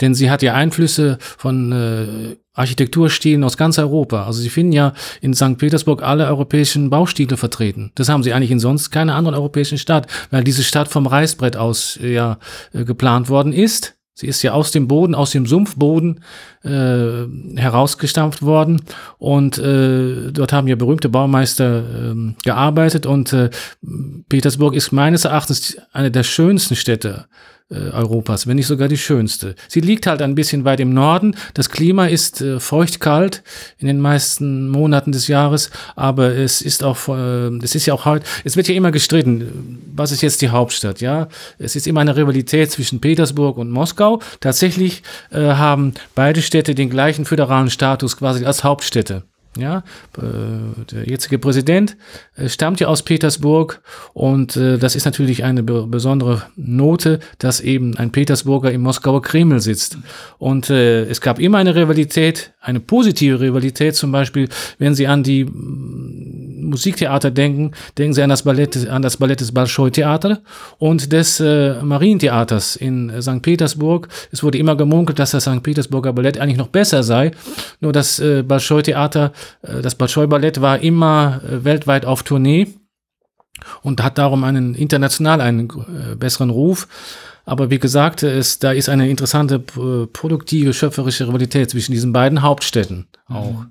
Denn sie hat ja Einflüsse von äh, Architekturstilen aus ganz Europa. Also Sie finden ja in St. Petersburg alle europäischen Baustile vertreten. Das haben Sie eigentlich in sonst keiner anderen europäischen Stadt, weil diese Stadt vom Reißbrett aus äh, ja äh, geplant worden ist Sie ist ja aus dem Boden, aus dem Sumpfboden äh, herausgestampft worden. Und äh, dort haben ja berühmte Baumeister äh, gearbeitet. Und äh, Petersburg ist meines Erachtens eine der schönsten Städte äh, Europas, wenn nicht sogar die schönste. Sie liegt halt ein bisschen weit im Norden. Das Klima ist äh, feucht-kalt in den meisten Monaten des Jahres, aber es ist auch, äh, es ist ja auch heute, es wird ja immer gestritten, was ist jetzt die Hauptstadt, ja? Es ist immer eine Rivalität zwischen Petersburg und Moskau. Tatsächlich äh, haben beide Städte den gleichen föderalen Status quasi als Hauptstädte. Ja, äh, der jetzige Präsident äh, stammt ja aus Petersburg und äh, das ist natürlich eine besondere Note, dass eben ein Petersburger im Moskauer Kreml sitzt. Und es gab immer eine Rivalität, eine positive Rivalität zum Beispiel, wenn Sie an die mm, Musiktheater denken, denken Sie an das Ballett, an das Ballett des Bolschoi Theater und des äh, Marientheaters in St. Petersburg. Es wurde immer gemunkelt, dass das St. Petersburger Ballett eigentlich noch besser sei, nur das äh, Bolschoi Theater das Bolschoi Ballett war immer äh, weltweit auf Tournee und hat darum einen international einen äh, besseren Ruf. Aber wie gesagt, es, da ist eine interessante, produktive, schöpferische Rivalität zwischen diesen beiden Hauptstädten auch.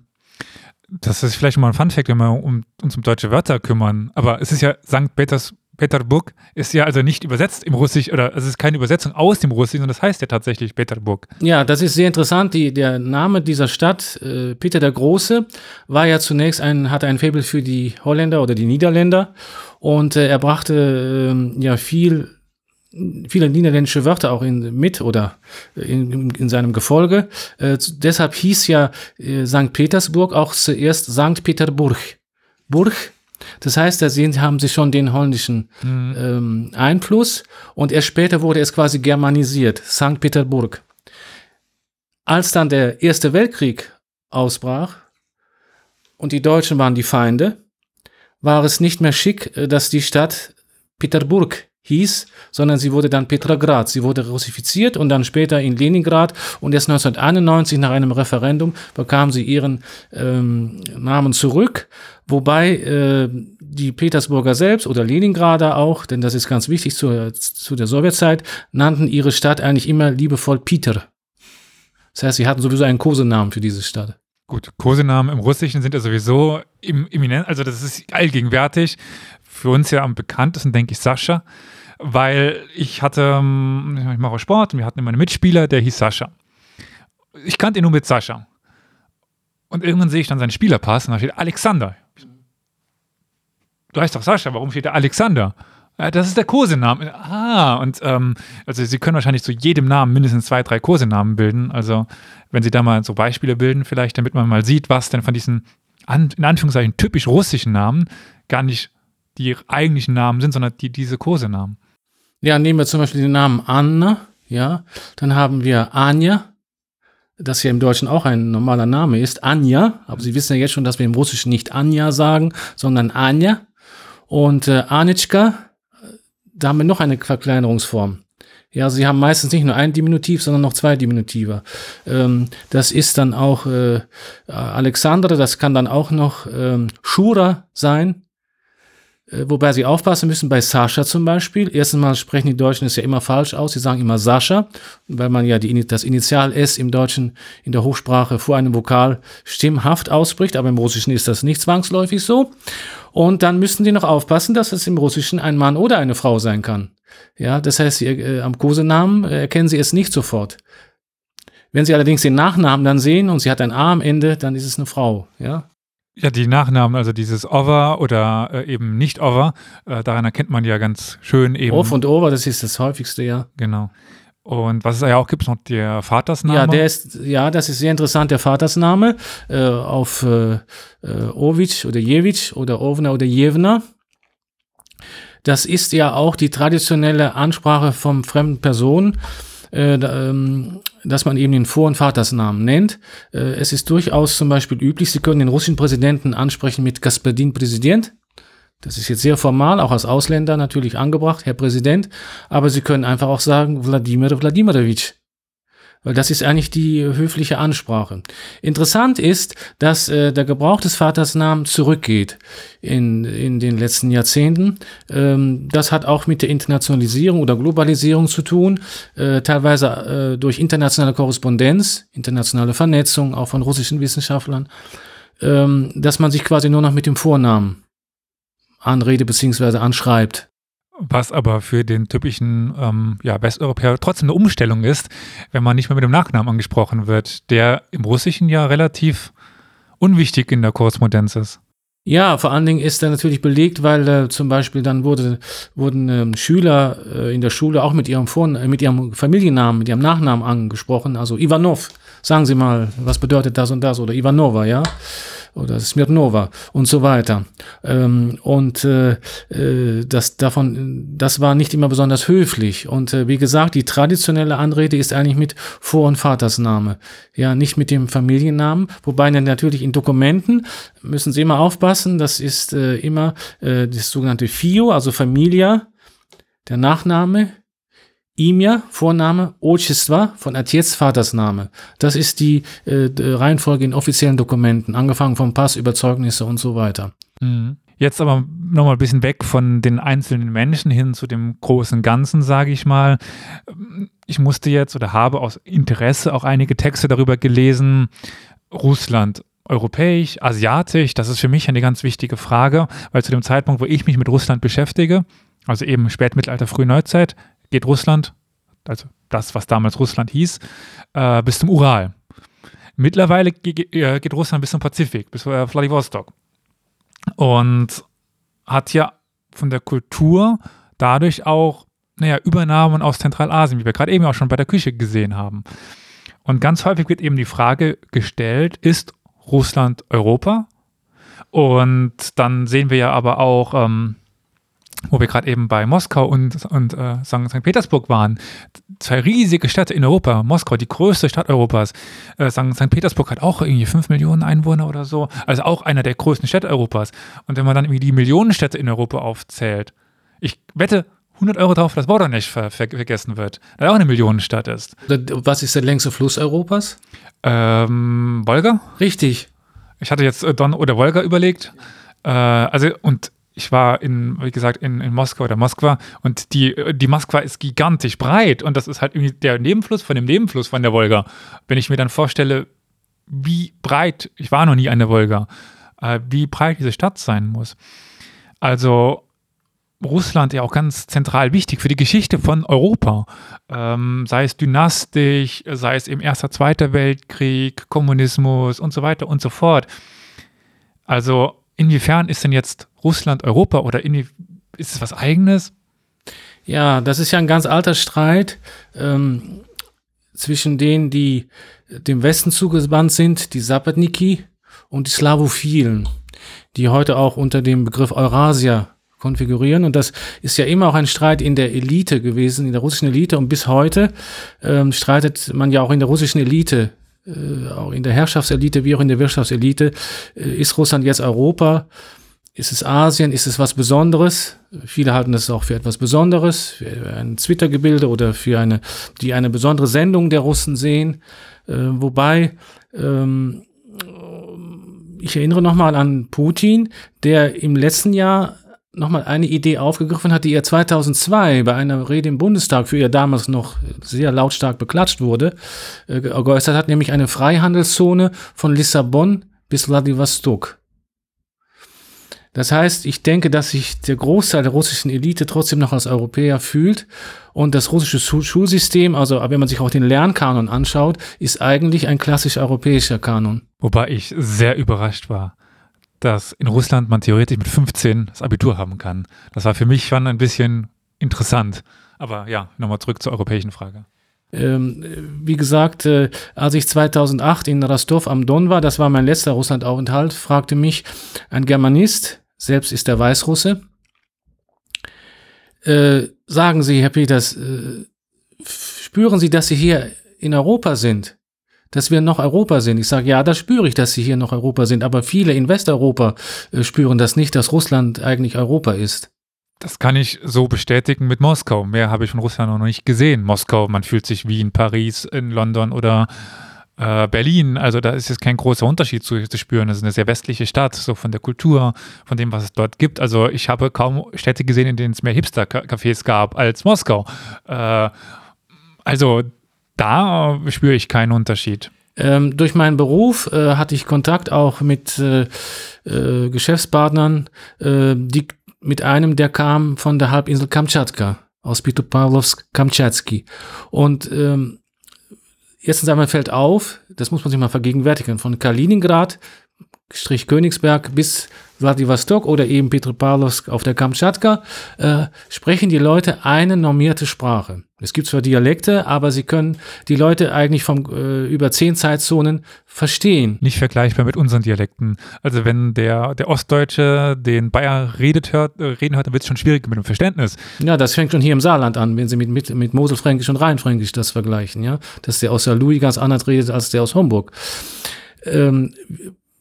Das ist vielleicht mal ein Funfact, wenn wir uns um deutsche Wörter kümmern. Aber es ist ja St. Peters, Peterburg ist ja also nicht übersetzt im Russisch oder es ist keine Übersetzung aus dem Russischen, sondern das heißt ja tatsächlich Peterburg. Ja, das ist sehr interessant. Die, der Name dieser Stadt, äh, Peter der Große, war ja zunächst ein, hatte ein Faible für die Holländer oder die Niederländer und äh, er brachte äh, ja viel viele niederländische Wörter auch in, mit oder in, in seinem Gefolge. Äh, deshalb hieß ja äh, St. Petersburg auch zuerst St. Peterburg. Burg das heißt, da sehen, haben sie schon den holländischen mhm. ähm, Einfluss und erst später wurde es quasi germanisiert, St. Peterburg. Als dann der Erste Weltkrieg ausbrach und die Deutschen waren die Feinde, war es nicht mehr schick, äh, dass die Stadt Peterburg hieß, sondern sie wurde dann Petrograd. Sie wurde russifiziert und dann später in Leningrad und erst 1991 nach einem Referendum bekam sie ihren ähm, Namen zurück, wobei äh, die Petersburger selbst oder Leningrader auch, denn das ist ganz wichtig zu, zu der Sowjetzeit, nannten ihre Stadt eigentlich immer liebevoll Peter. Das heißt, sie hatten sowieso einen Kosenamen für diese Stadt. Gut, Kosenamen im Russischen sind ja sowieso im, imminent, also das ist allgegenwärtig. Für uns ja am bekanntesten, denke ich, Sascha weil ich hatte, ähm, ich mache Sport und wir hatten immer einen Mitspieler, der hieß Sascha. Ich kannte ihn nur mit Sascha. Und irgendwann sehe ich dann seinen Spielerpass und da steht Alexander. Du heißt doch Sascha, warum steht da Alexander? Das ist der Kosename. Ah, und ähm, also Sie können wahrscheinlich zu jedem Namen mindestens zwei, drei Kosenamen bilden. Also wenn Sie da mal so Beispiele bilden, vielleicht, damit man mal sieht, was denn von diesen in Anführungszeichen typisch russischen Namen gar nicht die eigentlichen Namen sind, sondern die diese Kosenamen. Ja, nehmen wir zum Beispiel den Namen Anna, ja, dann haben wir Anja, das ja im Deutschen auch ein normaler Name ist, Anja, aber Sie wissen ja jetzt schon, dass wir im Russischen nicht Anja sagen, sondern Anja. Und äh, Anitschka, da haben wir noch eine Verkleinerungsform. Ja, sie haben meistens nicht nur ein Diminutiv, sondern noch zwei Diminutive. Ähm, das ist dann auch äh, Alexandra, das kann dann auch noch ähm, Shura sein. Äh, wobei sie aufpassen müssen bei Sascha zum Beispiel. Erstens mal sprechen die Deutschen es ja immer falsch aus. Sie sagen immer Sascha, weil man ja die, das Initial S im Deutschen in der Hochsprache vor einem Vokal stimmhaft ausspricht, aber im Russischen ist das nicht zwangsläufig so. Und dann müssen die noch aufpassen, dass es im Russischen ein Mann oder eine Frau sein kann. Ja, das heißt, sie, äh, am Kosenamen äh, erkennen sie es nicht sofort. Wenn Sie allerdings den Nachnamen dann sehen und sie hat ein A am Ende, dann ist es eine Frau. Ja, ja, die Nachnamen, also dieses Over oder äh, eben nicht Over, äh, daran erkennt man ja ganz schön eben. Off und Over, das ist das häufigste, ja. Genau. Und was es ja auch gibt, noch der Vatersname. Ja, der ist, ja, das ist sehr interessant, der Vatersname äh, auf äh, äh, Ovic oder Jevic oder Ovna oder Jevna. Das ist ja auch die traditionelle Ansprache vom fremden Person äh, ähm, dass man eben den Vor- und Vatersnamen nennt. Äh, es ist durchaus zum Beispiel üblich, Sie können den russischen Präsidenten ansprechen mit Gaspadin Präsident. Das ist jetzt sehr formal, auch als Ausländer natürlich angebracht, Herr Präsident. Aber Sie können einfach auch sagen, Wladimir Wladimirovich. Weil das ist eigentlich die höfliche Ansprache. Interessant ist, dass äh, der Gebrauch des Vatersnamen zurückgeht in, in den letzten Jahrzehnten. Ähm, das hat auch mit der Internationalisierung oder Globalisierung zu tun, äh, teilweise äh, durch internationale Korrespondenz, internationale Vernetzung, auch von russischen Wissenschaftlern, ähm, dass man sich quasi nur noch mit dem Vornamen anrede bzw. anschreibt. Was aber für den typischen ähm, ja, Westeuropäer trotzdem eine Umstellung ist, wenn man nicht mehr mit dem Nachnamen angesprochen wird, der im Russischen ja relativ unwichtig in der Korrespondenz ist. Ja, vor allen Dingen ist er natürlich belegt, weil äh, zum Beispiel dann wurde, wurden ähm, Schüler äh, in der Schule auch mit ihrem, Vor äh, mit ihrem Familiennamen, mit ihrem Nachnamen angesprochen. Also Ivanov, sagen Sie mal, was bedeutet das und das? Oder Ivanova, ja? Oder Smirnova und so weiter. Ähm, und äh, äh, das davon, das war nicht immer besonders höflich. Und äh, wie gesagt, die traditionelle Anrede ist eigentlich mit Vor- und Vatersname, ja, nicht mit dem Familiennamen. Wobei natürlich in Dokumenten müssen Sie immer aufpassen. Das ist äh, immer äh, das sogenannte FIO, also Familia, der Nachname Imja, Vorname, Otchestva von Atjetz Vatersname. Das ist die äh, Reihenfolge in offiziellen Dokumenten, angefangen vom Pass, Überzeugnisse und so weiter. Mhm. Jetzt aber nochmal ein bisschen weg von den einzelnen Menschen hin zu dem großen Ganzen, sage ich mal. Ich musste jetzt oder habe aus Interesse auch einige Texte darüber gelesen. Russland, europäisch, asiatisch, das ist für mich eine ganz wichtige Frage, weil zu dem Zeitpunkt, wo ich mich mit Russland beschäftige, also eben Spätmittelalter, Frühe Neuzeit, geht Russland, also das, was damals Russland hieß, äh, bis zum Ural. Mittlerweile äh, geht Russland bis zum Pazifik, bis äh, Vladivostok. Und hat ja von der Kultur dadurch auch, naja, Übernahmen aus Zentralasien, wie wir gerade eben auch schon bei der Küche gesehen haben. Und ganz häufig wird eben die Frage gestellt, ist Russland Europa? Und dann sehen wir ja aber auch, ähm, wo wir gerade eben bei Moskau und, und äh, St. Petersburg waren, zwei riesige Städte in Europa. Moskau, die größte Stadt Europas. Äh, St. Petersburg hat auch irgendwie fünf Millionen Einwohner oder so. Also auch einer der größten Städte Europas. Und wenn man dann irgendwie die Millionenstädte in Europa aufzählt, ich wette 100 Euro drauf, dass Bordeaux nicht ver ver vergessen wird, da auch eine Millionenstadt ist. Was ist der längste Fluss Europas? Ähm, Wolga? Richtig. Ich hatte jetzt äh, Don oder Wolga überlegt. Äh, also, und ich war in, wie gesagt, in, in Moskau oder Moskwa und die, die Moskwa ist gigantisch breit und das ist halt irgendwie der Nebenfluss von dem Nebenfluss von der Wolga. Wenn ich mir dann vorstelle, wie breit, ich war noch nie an der Wolga, äh, wie breit diese Stadt sein muss. Also Russland ja auch ganz zentral wichtig für die Geschichte von Europa. Ähm, sei es dynastisch, sei es im Erster, Zweiter Weltkrieg, Kommunismus und so weiter und so fort. Also inwiefern ist denn jetzt Russland Europa oder ist es was Eigenes? Ja, das ist ja ein ganz alter Streit ähm, zwischen denen, die dem Westen zugewandt sind, die Sapatniki und die Slavophilen, die heute auch unter dem Begriff Eurasia konfigurieren. Und das ist ja immer auch ein Streit in der Elite gewesen, in der russischen Elite. Und bis heute ähm, streitet man ja auch in der russischen Elite äh, auch in der Herrschaftselite wie auch in der Wirtschaftselite, äh, ist Russland jetzt Europa? Ist es Asien? Ist es was Besonderes? Viele halten es auch für etwas Besonderes, für ein Twitter-Gebilde oder für eine, die eine besondere Sendung der Russen sehen. Äh, wobei, ähm, ich erinnere nochmal an Putin, der im letzten Jahr nochmal eine Idee aufgegriffen hat, die er 2002 bei einer Rede im Bundestag, für ihr damals noch sehr lautstark beklatscht wurde, äh, geäußert hat, nämlich eine Freihandelszone von Lissabon bis Vladivostok. Das heißt, ich denke, dass sich der Großteil der russischen Elite trotzdem noch als Europäer fühlt und das russische Schulsystem, also wenn man sich auch den Lernkanon anschaut, ist eigentlich ein klassisch europäischer Kanon. Wobei ich sehr überrascht war, dass in Russland man theoretisch mit 15 das Abitur haben kann. Das war für mich schon ein bisschen interessant. Aber ja, nochmal zurück zur europäischen Frage. Ähm, wie gesagt, äh, als ich 2008 in Rostov am Don war, das war mein letzter Russlandaufenthalt, fragte mich ein Germanist, selbst ist er Weißrusse, äh, sagen Sie, Herr Peters, äh, spüren Sie, dass Sie hier in Europa sind? Dass wir noch Europa sind? Ich sage, ja, da spüre ich, dass Sie hier noch Europa sind, aber viele in Westeuropa äh, spüren das nicht, dass Russland eigentlich Europa ist. Das kann ich so bestätigen mit Moskau. Mehr habe ich von Russland noch nicht gesehen. Moskau, man fühlt sich wie in Paris, in London oder äh, Berlin. Also da ist jetzt kein großer Unterschied zu, zu spüren. Es ist eine sehr westliche Stadt, so von der Kultur, von dem, was es dort gibt. Also ich habe kaum Städte gesehen, in denen es mehr Hipster-Cafés gab als Moskau. Äh, also da spüre ich keinen Unterschied. Ähm, durch meinen Beruf äh, hatte ich Kontakt auch mit äh, äh, Geschäftspartnern, äh, die mit einem, der kam von der Halbinsel Kamtschatka, aus Petropavlovsk-Kamtschatski. Und ähm, erstens einmal fällt auf, das muss man sich mal vergegenwärtigen, von Kaliningrad, Strich Königsberg bis Vladivostok oder eben Petropavlovsk auf der Kamtschatka, äh, sprechen die Leute eine normierte Sprache. Es gibt zwar Dialekte, aber sie können die Leute eigentlich vom äh, über zehn Zeitzonen verstehen. Nicht vergleichbar mit unseren Dialekten. Also wenn der, der Ostdeutsche den Bayer redet hört, äh, reden hört, dann wird es schon schwierig mit dem Verständnis. Ja, das fängt schon hier im Saarland an, wenn sie mit, mit, mit Moselfränkisch und Rheinfränkisch das vergleichen, ja. Dass der aus der Louis ganz anders redet als der aus Homburg. Ähm,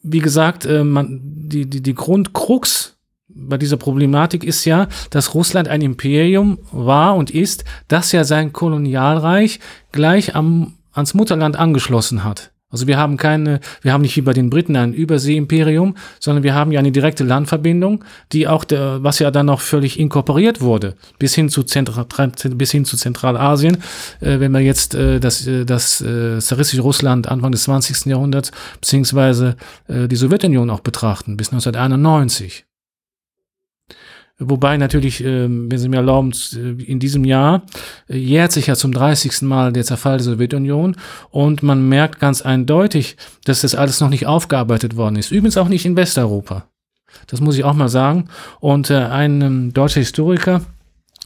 wie gesagt, äh, man, die, die, die Grundkrux bei dieser Problematik ist ja, dass Russland ein Imperium war und ist, das ja sein Kolonialreich gleich am, ans Mutterland angeschlossen hat. Also wir haben keine, wir haben nicht wie bei den Briten ein Überseeimperium, sondern wir haben ja eine direkte Landverbindung, die auch, der, was ja dann noch völlig inkorporiert wurde, bis hin zu, Zentral, bis hin zu Zentralasien. Äh, wenn wir jetzt äh, das, äh, das äh, zaristische Russland Anfang des 20. Jahrhunderts, beziehungsweise äh, die Sowjetunion auch betrachten, bis 1991. Wobei natürlich, ähm, wenn Sie mir erlauben, äh, in diesem Jahr äh, jährt sich ja zum 30. Mal der Zerfall der Sowjetunion und man merkt ganz eindeutig, dass das alles noch nicht aufgearbeitet worden ist. Übrigens auch nicht in Westeuropa. Das muss ich auch mal sagen. Und äh, ein ähm, deutscher Historiker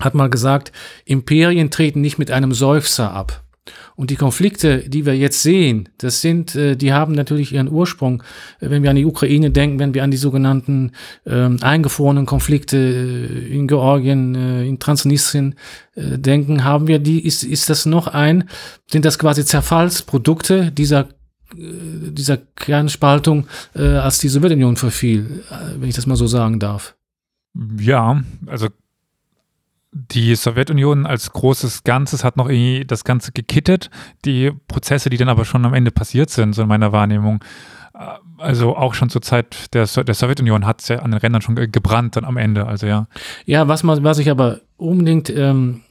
hat mal gesagt, Imperien treten nicht mit einem Seufzer ab. Und die Konflikte, die wir jetzt sehen, das sind, äh, die haben natürlich ihren Ursprung, äh, wenn wir an die Ukraine denken, wenn wir an die sogenannten ähm, eingefrorenen Konflikte äh, in Georgien, in Transnistrien äh, denken, haben wir die, ist, ist das noch ein, sind das quasi Zerfallsprodukte dieser dieser Kernspaltung, äh, als die Sowjetunion verfiel, wenn ich das mal so sagen darf. Ja, also die Sowjetunion als großes Ganzes hat noch irgendwie das Ganze gekittet. Die Prozesse, die dann aber schon am Ende passiert sind, so in meiner Wahrnehmung, äh, also auch schon zur Zeit der, der Sowjetunion hat es ja an den Rändern schon gebrannt dann am Ende, also ja. Ja, was, man, was ich aber unbedingt ähm,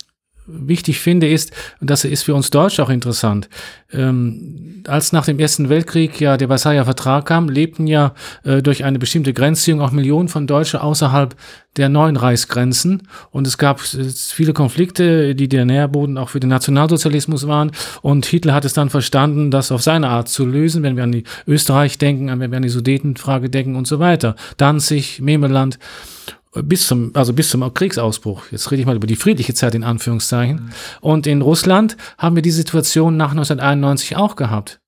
wichtig finde, ist, und das ist für uns Deutsche auch interessant, ähm, als nach dem Ersten Weltkrieg ja der Versailler Vertrag kam, lebten ja äh, durch eine bestimmte Grenzziehung auch Millionen von Deutschen außerhalb der neuen Reichsgrenzen. Und es gab äh, viele Konflikte, die der Nährboden auch für den Nationalsozialismus waren. Und Hitler hat es dann verstanden, das auf seine Art zu lösen, wenn wir an die Österreich denken, wenn wir an die Sudetenfrage denken und so weiter. Danzig, Memeland bis zum, also bis zum Kriegsausbruch. Jetzt rede ich mal über die friedliche Zeit in Anführungszeichen. Mhm. Und in Russland haben wir die Situation nach 1991 auch gehabt,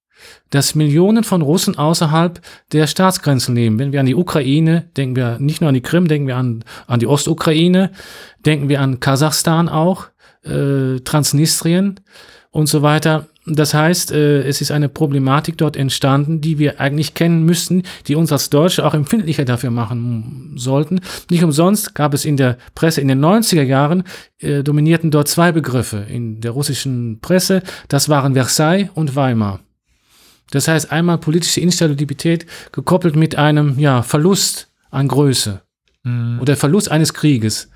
dass Millionen von Russen außerhalb der Staatsgrenzen leben. Wenn wir an die Ukraine, denken wir nicht nur an die Krim, denken wir an, an die Ostukraine, denken wir an Kasachstan auch, äh, Transnistrien und so weiter. Das heißt, äh, es ist eine Problematik dort entstanden, die wir eigentlich kennen müssten, die uns als Deutsche auch empfindlicher dafür machen sollten. Nicht umsonst gab es in der Presse in den 90er Jahren, äh, dominierten dort zwei Begriffe in der russischen Presse. Das waren Versailles und Weimar. Das heißt, einmal politische Instabilität gekoppelt mit einem ja, Verlust an Größe. Mhm. Oder Verlust eines Krieges.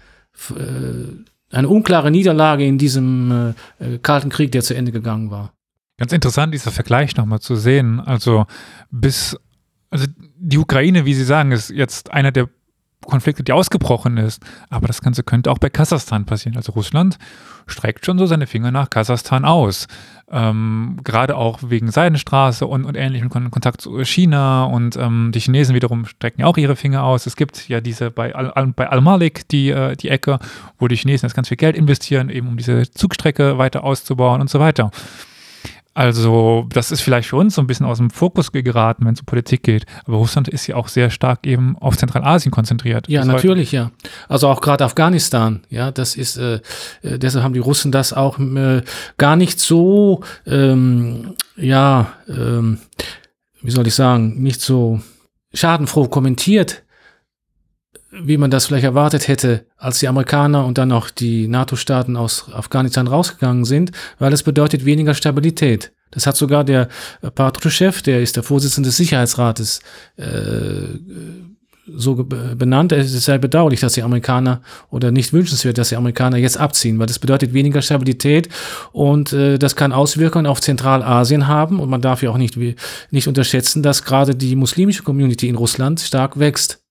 Äh, eine unklare Niederlage in diesem äh, Kalten Krieg, der zu Ende gegangen war. Ganz interessant, dieser Vergleich nochmal zu sehen. Also bis, also die Ukraine, wie Sie sagen, ist jetzt einer der Konflikte, die ausgebrochen ist. Aber das Ganze könnte auch bei Kasachstan passieren. Also Russland streckt schon so seine Finger nach Kasachstan aus. Ähm, gerade auch wegen Seidenstraße und, und ähnlichem Kontakt zu China und ähm, die Chinesen wiederum strecken ja auch ihre Finger aus. Es gibt ja diese bei, Al, bei Al-Malik die, äh, die Ecke, wo die Chinesen jetzt ganz viel Geld investieren, eben um diese Zugstrecke weiter auszubauen und so weiter. Also, das ist vielleicht für uns so ein bisschen aus dem Fokus geraten, wenn es um Politik geht. Aber Russland ist ja auch sehr stark eben auf Zentralasien konzentriert. Ja, natürlich, ja. Also auch gerade Afghanistan, ja, das ist, äh, äh, deshalb haben die Russen das auch äh, gar nicht so, ähm, ja, ähm, wie soll ich sagen, nicht so schadenfroh kommentiert, wie man das vielleicht erwartet hätte, als die Amerikaner und dann auch die NATO-Staaten aus Afghanistan rausgegangen sind, weil es bedeutet weniger Stabilität. Das hat sogar der Patrushev, der ist der Vorsitzende des Sicherheitsrates, äh, so benannt. Es ist sehr bedauerlich, dass die Amerikaner oder nicht wünschenswert, dass die Amerikaner jetzt abziehen, weil das bedeutet weniger Stabilität und äh, das kann Auswirkungen auf Zentralasien haben und man darf ja auch nicht, nicht unterschätzen, dass gerade die muslimische Community in Russland stark wächst.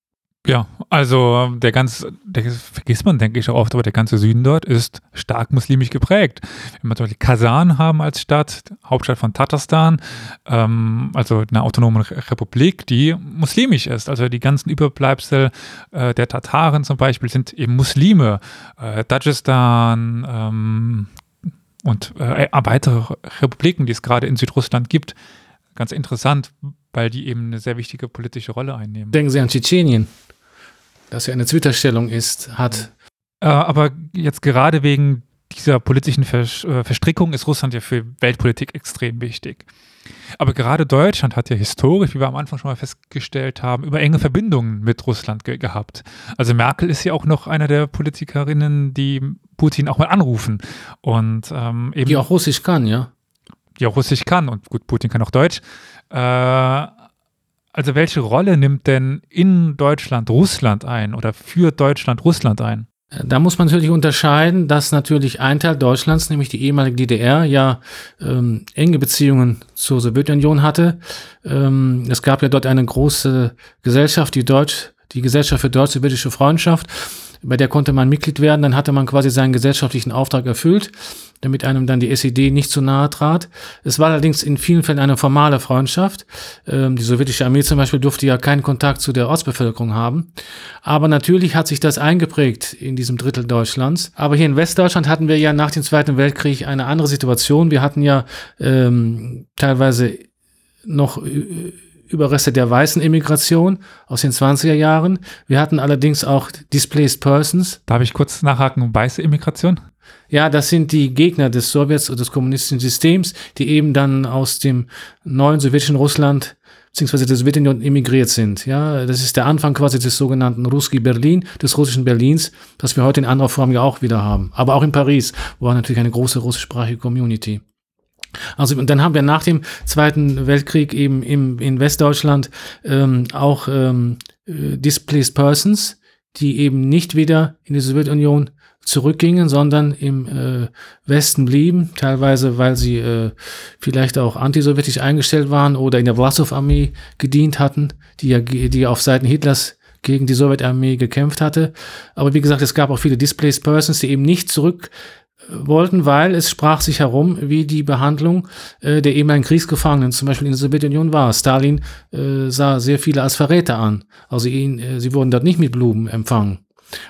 Ja, also der ganze, der vergisst man, denke ich, auch oft, aber der ganze Süden dort ist stark muslimisch geprägt. Wenn wir zum Beispiel Kasan haben als Stadt, Hauptstadt von Tatarstan, ähm, also eine autonome Republik, die muslimisch ist. Also die ganzen Überbleibsel äh, der Tataren zum Beispiel sind eben Muslime. Äh, Dagestan ähm, und äh, weitere Republiken, die es gerade in Südrussland gibt. Ganz interessant, weil die eben eine sehr wichtige politische Rolle einnehmen. Denken Sie an Tschetschenien dass er eine Twitter-Stellung ist, hat. Äh, aber jetzt gerade wegen dieser politischen äh, Verstrickung ist Russland ja für Weltpolitik extrem wichtig. Aber gerade Deutschland hat ja historisch, wie wir am Anfang schon mal festgestellt haben, über enge Verbindungen mit Russland ge gehabt. Also Merkel ist ja auch noch einer der Politikerinnen, die Putin auch mal anrufen. Und ähm, eben. Die auch Russisch kann, ja. Die auch Russisch kann. Und gut, Putin kann auch Deutsch. Äh, also welche Rolle nimmt denn in Deutschland Russland ein oder für Deutschland Russland ein? Da muss man natürlich unterscheiden, dass natürlich ein Teil Deutschlands, nämlich die ehemalige DDR, ja ähm, enge Beziehungen zur Sowjetunion hatte. Ähm, es gab ja dort eine große Gesellschaft, die Deutsch, die Gesellschaft für deutsch-sowjetische Freundschaft bei der konnte man Mitglied werden, dann hatte man quasi seinen gesellschaftlichen Auftrag erfüllt, damit einem dann die SED nicht zu nahe trat. Es war allerdings in vielen Fällen eine formale Freundschaft. Ähm, die sowjetische Armee zum Beispiel durfte ja keinen Kontakt zu der Ortsbevölkerung haben. Aber natürlich hat sich das eingeprägt in diesem Drittel Deutschlands. Aber hier in Westdeutschland hatten wir ja nach dem Zweiten Weltkrieg eine andere Situation. Wir hatten ja ähm, teilweise noch äh, Überreste der weißen Immigration aus den 20er Jahren. Wir hatten allerdings auch Displaced Persons. Darf ich kurz nachhaken, weiße Immigration? Ja, das sind die Gegner des Sowjets oder des kommunistischen Systems, die eben dann aus dem neuen sowjetischen Russland beziehungsweise der Sowjetunion emigriert sind. Ja, das ist der Anfang quasi des sogenannten Ruski Berlin, des russischen Berlins, das wir heute in anderer Form ja auch wieder haben. Aber auch in Paris war natürlich eine große russischsprachige Community. Also und dann haben wir nach dem Zweiten Weltkrieg eben im, in Westdeutschland ähm, auch ähm, äh, Displaced Persons, die eben nicht wieder in die Sowjetunion zurückgingen, sondern im äh, Westen blieben, teilweise weil sie äh, vielleicht auch antisowjetisch eingestellt waren oder in der Wlassow-Armee gedient hatten, die ja die auf Seiten Hitlers gegen die Sowjetarmee gekämpft hatte. Aber wie gesagt, es gab auch viele Displaced Persons, die eben nicht zurück wollten, weil es sprach sich herum, wie die Behandlung äh, der ehemaligen Kriegsgefangenen zum Beispiel in der Sowjetunion war. Stalin äh, sah sehr viele als Verräter an. Also ihn, äh, sie wurden dort nicht mit Blumen empfangen.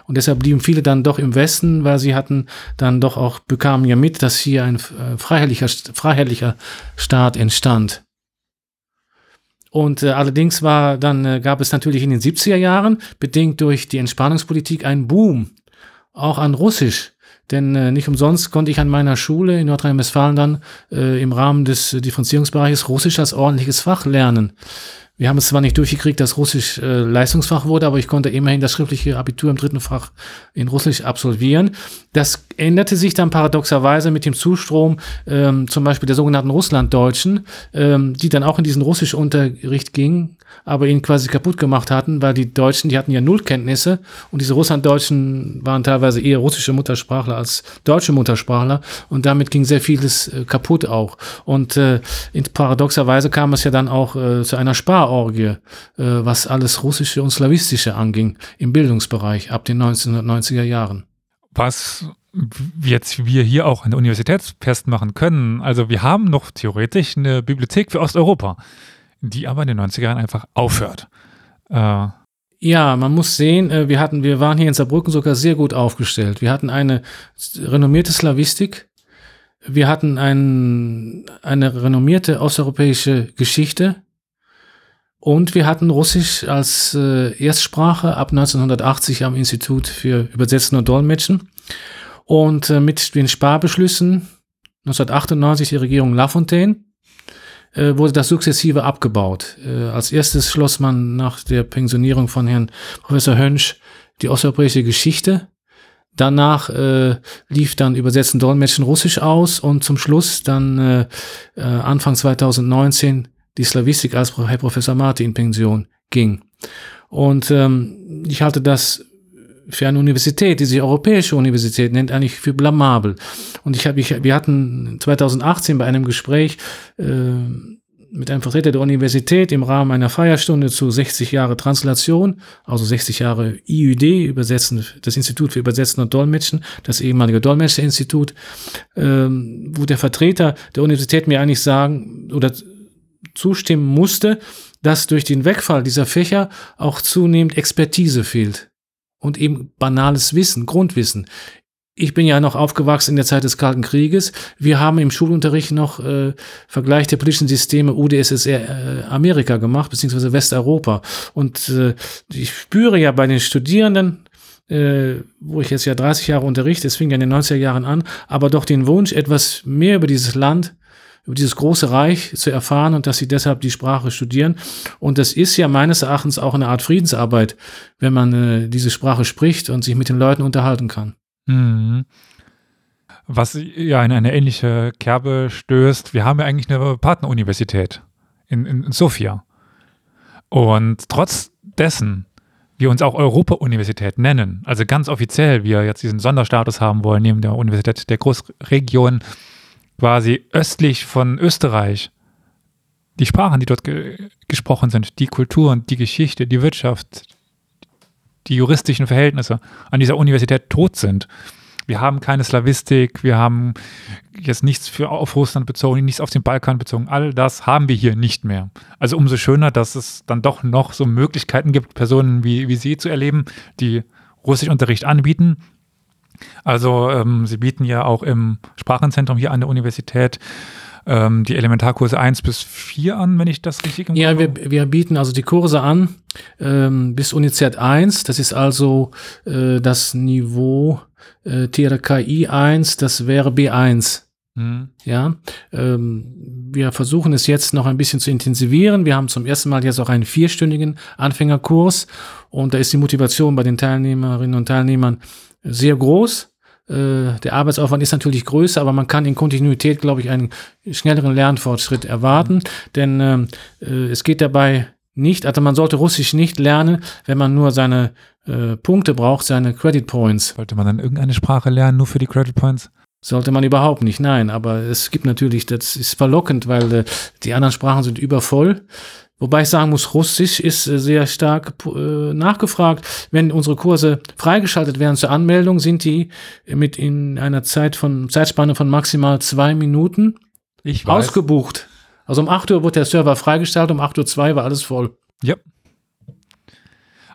Und deshalb blieben viele dann doch im Westen, weil sie hatten dann doch auch, bekamen ja mit, dass hier ein äh, freiheitlicher, freiheitlicher Staat entstand. Und äh, allerdings war dann äh, gab es natürlich in den 70er Jahren, bedingt durch die Entspannungspolitik, einen Boom, auch an Russisch. Denn äh, nicht umsonst konnte ich an meiner Schule in Nordrhein-Westfalen dann äh, im Rahmen des Differenzierungsbereiches Russisch als ordentliches Fach lernen. Wir haben es zwar nicht durchgekriegt, dass Russisch äh, Leistungsfach wurde, aber ich konnte immerhin das schriftliche Abitur im dritten Fach in Russisch absolvieren. Das änderte sich dann paradoxerweise mit dem Zustrom ähm, zum Beispiel der sogenannten Russlanddeutschen, ähm, die dann auch in diesen Russischunterricht gingen, aber ihn quasi kaputt gemacht hatten, weil die Deutschen, die hatten ja Nullkenntnisse und diese Russlanddeutschen waren teilweise eher russische Muttersprachler als deutsche Muttersprachler und damit ging sehr vieles äh, kaputt auch. Und äh, in paradoxerweise kam es ja dann auch äh, zu einer Sparorgie, äh, was alles Russische und Slawistische anging im Bildungsbereich ab den 1990er Jahren. Was jetzt wir hier auch an der Universität festmachen können, also wir haben noch theoretisch eine Bibliothek für Osteuropa, die aber in den 90er Jahren einfach aufhört. Äh, ja, man muss sehen, äh, wir hatten, wir waren hier in Saarbrücken sogar sehr gut aufgestellt. Wir hatten eine renommierte Slavistik, wir hatten ein, eine renommierte osteuropäische Geschichte und wir hatten Russisch als äh, Erstsprache ab 1980 am Institut für Übersetzen und Dolmetschen. Und äh, mit den Sparbeschlüssen 1998 die Regierung Lafontaine äh, wurde das sukzessive abgebaut. Äh, als erstes schloss man nach der Pensionierung von Herrn Professor Hönsch die osteuropäische Geschichte Danach äh, lief dann Übersetzen Dolmetschen Russisch aus und zum Schluss dann äh, äh, Anfang 2019 die Slavistik, als Herr Professor Martin in Pension ging. Und ähm, ich halte das für eine Universität, die sich Europäische Universität nennt, eigentlich für blamabel. Und ich habe, ich, wir hatten 2018 bei einem Gespräch äh, mit einem Vertreter der Universität im Rahmen einer Feierstunde zu 60 Jahre Translation, also 60 Jahre IUD, übersetzen, das Institut für Übersetzen und Dolmetschen, das ehemalige Dolmetscherinstitut, ähm, wo der Vertreter der Universität mir eigentlich sagen oder zustimmen musste, dass durch den Wegfall dieser Fächer auch zunehmend Expertise fehlt und eben banales Wissen, Grundwissen ich bin ja noch aufgewachsen in der Zeit des Kalten Krieges. Wir haben im Schulunterricht noch äh, Vergleich der politischen Systeme UdSSR äh, Amerika gemacht, beziehungsweise Westeuropa. Und äh, ich spüre ja bei den Studierenden, äh, wo ich jetzt ja 30 Jahre unterrichte, es fing ja in den 90er Jahren an, aber doch den Wunsch, etwas mehr über dieses Land über dieses große Reich zu erfahren und dass sie deshalb die Sprache studieren. Und das ist ja meines Erachtens auch eine Art Friedensarbeit, wenn man äh, diese Sprache spricht und sich mit den Leuten unterhalten kann. Mhm. Was ja in eine ähnliche Kerbe stößt, wir haben ja eigentlich eine Partneruniversität in, in, in Sofia. Und trotz dessen wir uns auch Europa-Universität nennen, also ganz offiziell wir jetzt diesen Sonderstatus haben wollen, neben der Universität der Großregion, quasi östlich von Österreich, die Sprachen, die dort ge gesprochen sind, die Kultur und die Geschichte, die Wirtschaft, die juristischen Verhältnisse an dieser Universität tot sind. Wir haben keine Slavistik, wir haben jetzt nichts für auf Russland bezogen, nichts auf den Balkan bezogen. All das haben wir hier nicht mehr. Also umso schöner, dass es dann doch noch so Möglichkeiten gibt, Personen wie, wie Sie zu erleben, die Russischunterricht anbieten. Also ähm, Sie bieten ja auch im Sprachenzentrum hier an der Universität ähm, die Elementarkurse 1 bis 4 an, wenn ich das richtig im Ja, wir, wir bieten also die Kurse an ähm, bis Unizert 1. Das ist also äh, das Niveau äh, TRKI 1, das wäre B1. Mhm. Ja, ähm, wir versuchen es jetzt noch ein bisschen zu intensivieren. Wir haben zum ersten Mal jetzt auch einen vierstündigen Anfängerkurs und da ist die Motivation bei den Teilnehmerinnen und Teilnehmern sehr groß. Äh, der Arbeitsaufwand ist natürlich größer, aber man kann in Kontinuität, glaube ich, einen schnelleren Lernfortschritt erwarten, denn ähm, äh, es geht dabei nicht, also man sollte Russisch nicht lernen, wenn man nur seine äh, Punkte braucht, seine Credit Points. Sollte man dann irgendeine Sprache lernen, nur für die Credit Points? Sollte man überhaupt nicht, nein, aber es gibt natürlich, das ist verlockend, weil äh, die anderen Sprachen sind übervoll. Wobei ich sagen muss, Russisch ist äh, sehr stark äh, nachgefragt. Wenn unsere Kurse freigeschaltet werden zur Anmeldung, sind die mit in einer Zeit von, Zeitspanne von maximal zwei Minuten ausgebucht. Also um 8 Uhr wurde der Server freigestellt, um 8.02 Uhr war alles voll. Ja.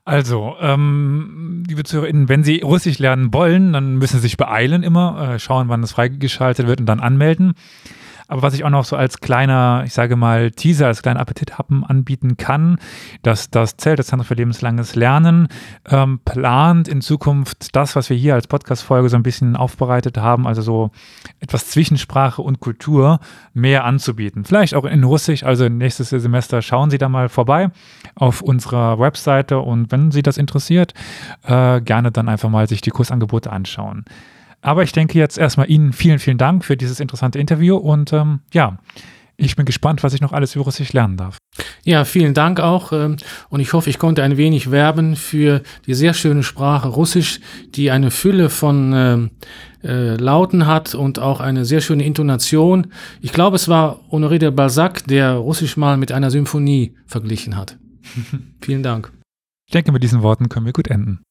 Also, ähm, liebe ZuhörerInnen, wenn Sie Russisch lernen wollen, dann müssen Sie sich beeilen immer, äh, schauen, wann es freigeschaltet wird und dann anmelden. Aber was ich auch noch so als kleiner, ich sage mal, Teaser, als kleiner Appetithappen anbieten kann, dass das Zelt, das Zentrum für lebenslanges Lernen, ähm, plant in Zukunft das, was wir hier als Podcast-Folge so ein bisschen aufbereitet haben, also so etwas zwischen Sprache und Kultur, mehr anzubieten. Vielleicht auch in Russisch, also nächstes Semester schauen Sie da mal vorbei auf unserer Webseite und wenn Sie das interessiert, äh, gerne dann einfach mal sich die Kursangebote anschauen. Aber ich denke jetzt erstmal Ihnen vielen, vielen Dank für dieses interessante Interview und ähm, ja, ich bin gespannt, was ich noch alles über Russisch lernen darf. Ja, vielen Dank auch. Ähm, und ich hoffe, ich konnte ein wenig werben für die sehr schöne Sprache Russisch, die eine Fülle von ähm, äh, Lauten hat und auch eine sehr schöne Intonation. Ich glaube, es war Honoré de Balzac, der Russisch mal mit einer Symphonie verglichen hat. <laughs> vielen Dank. Ich denke, mit diesen Worten können wir gut enden.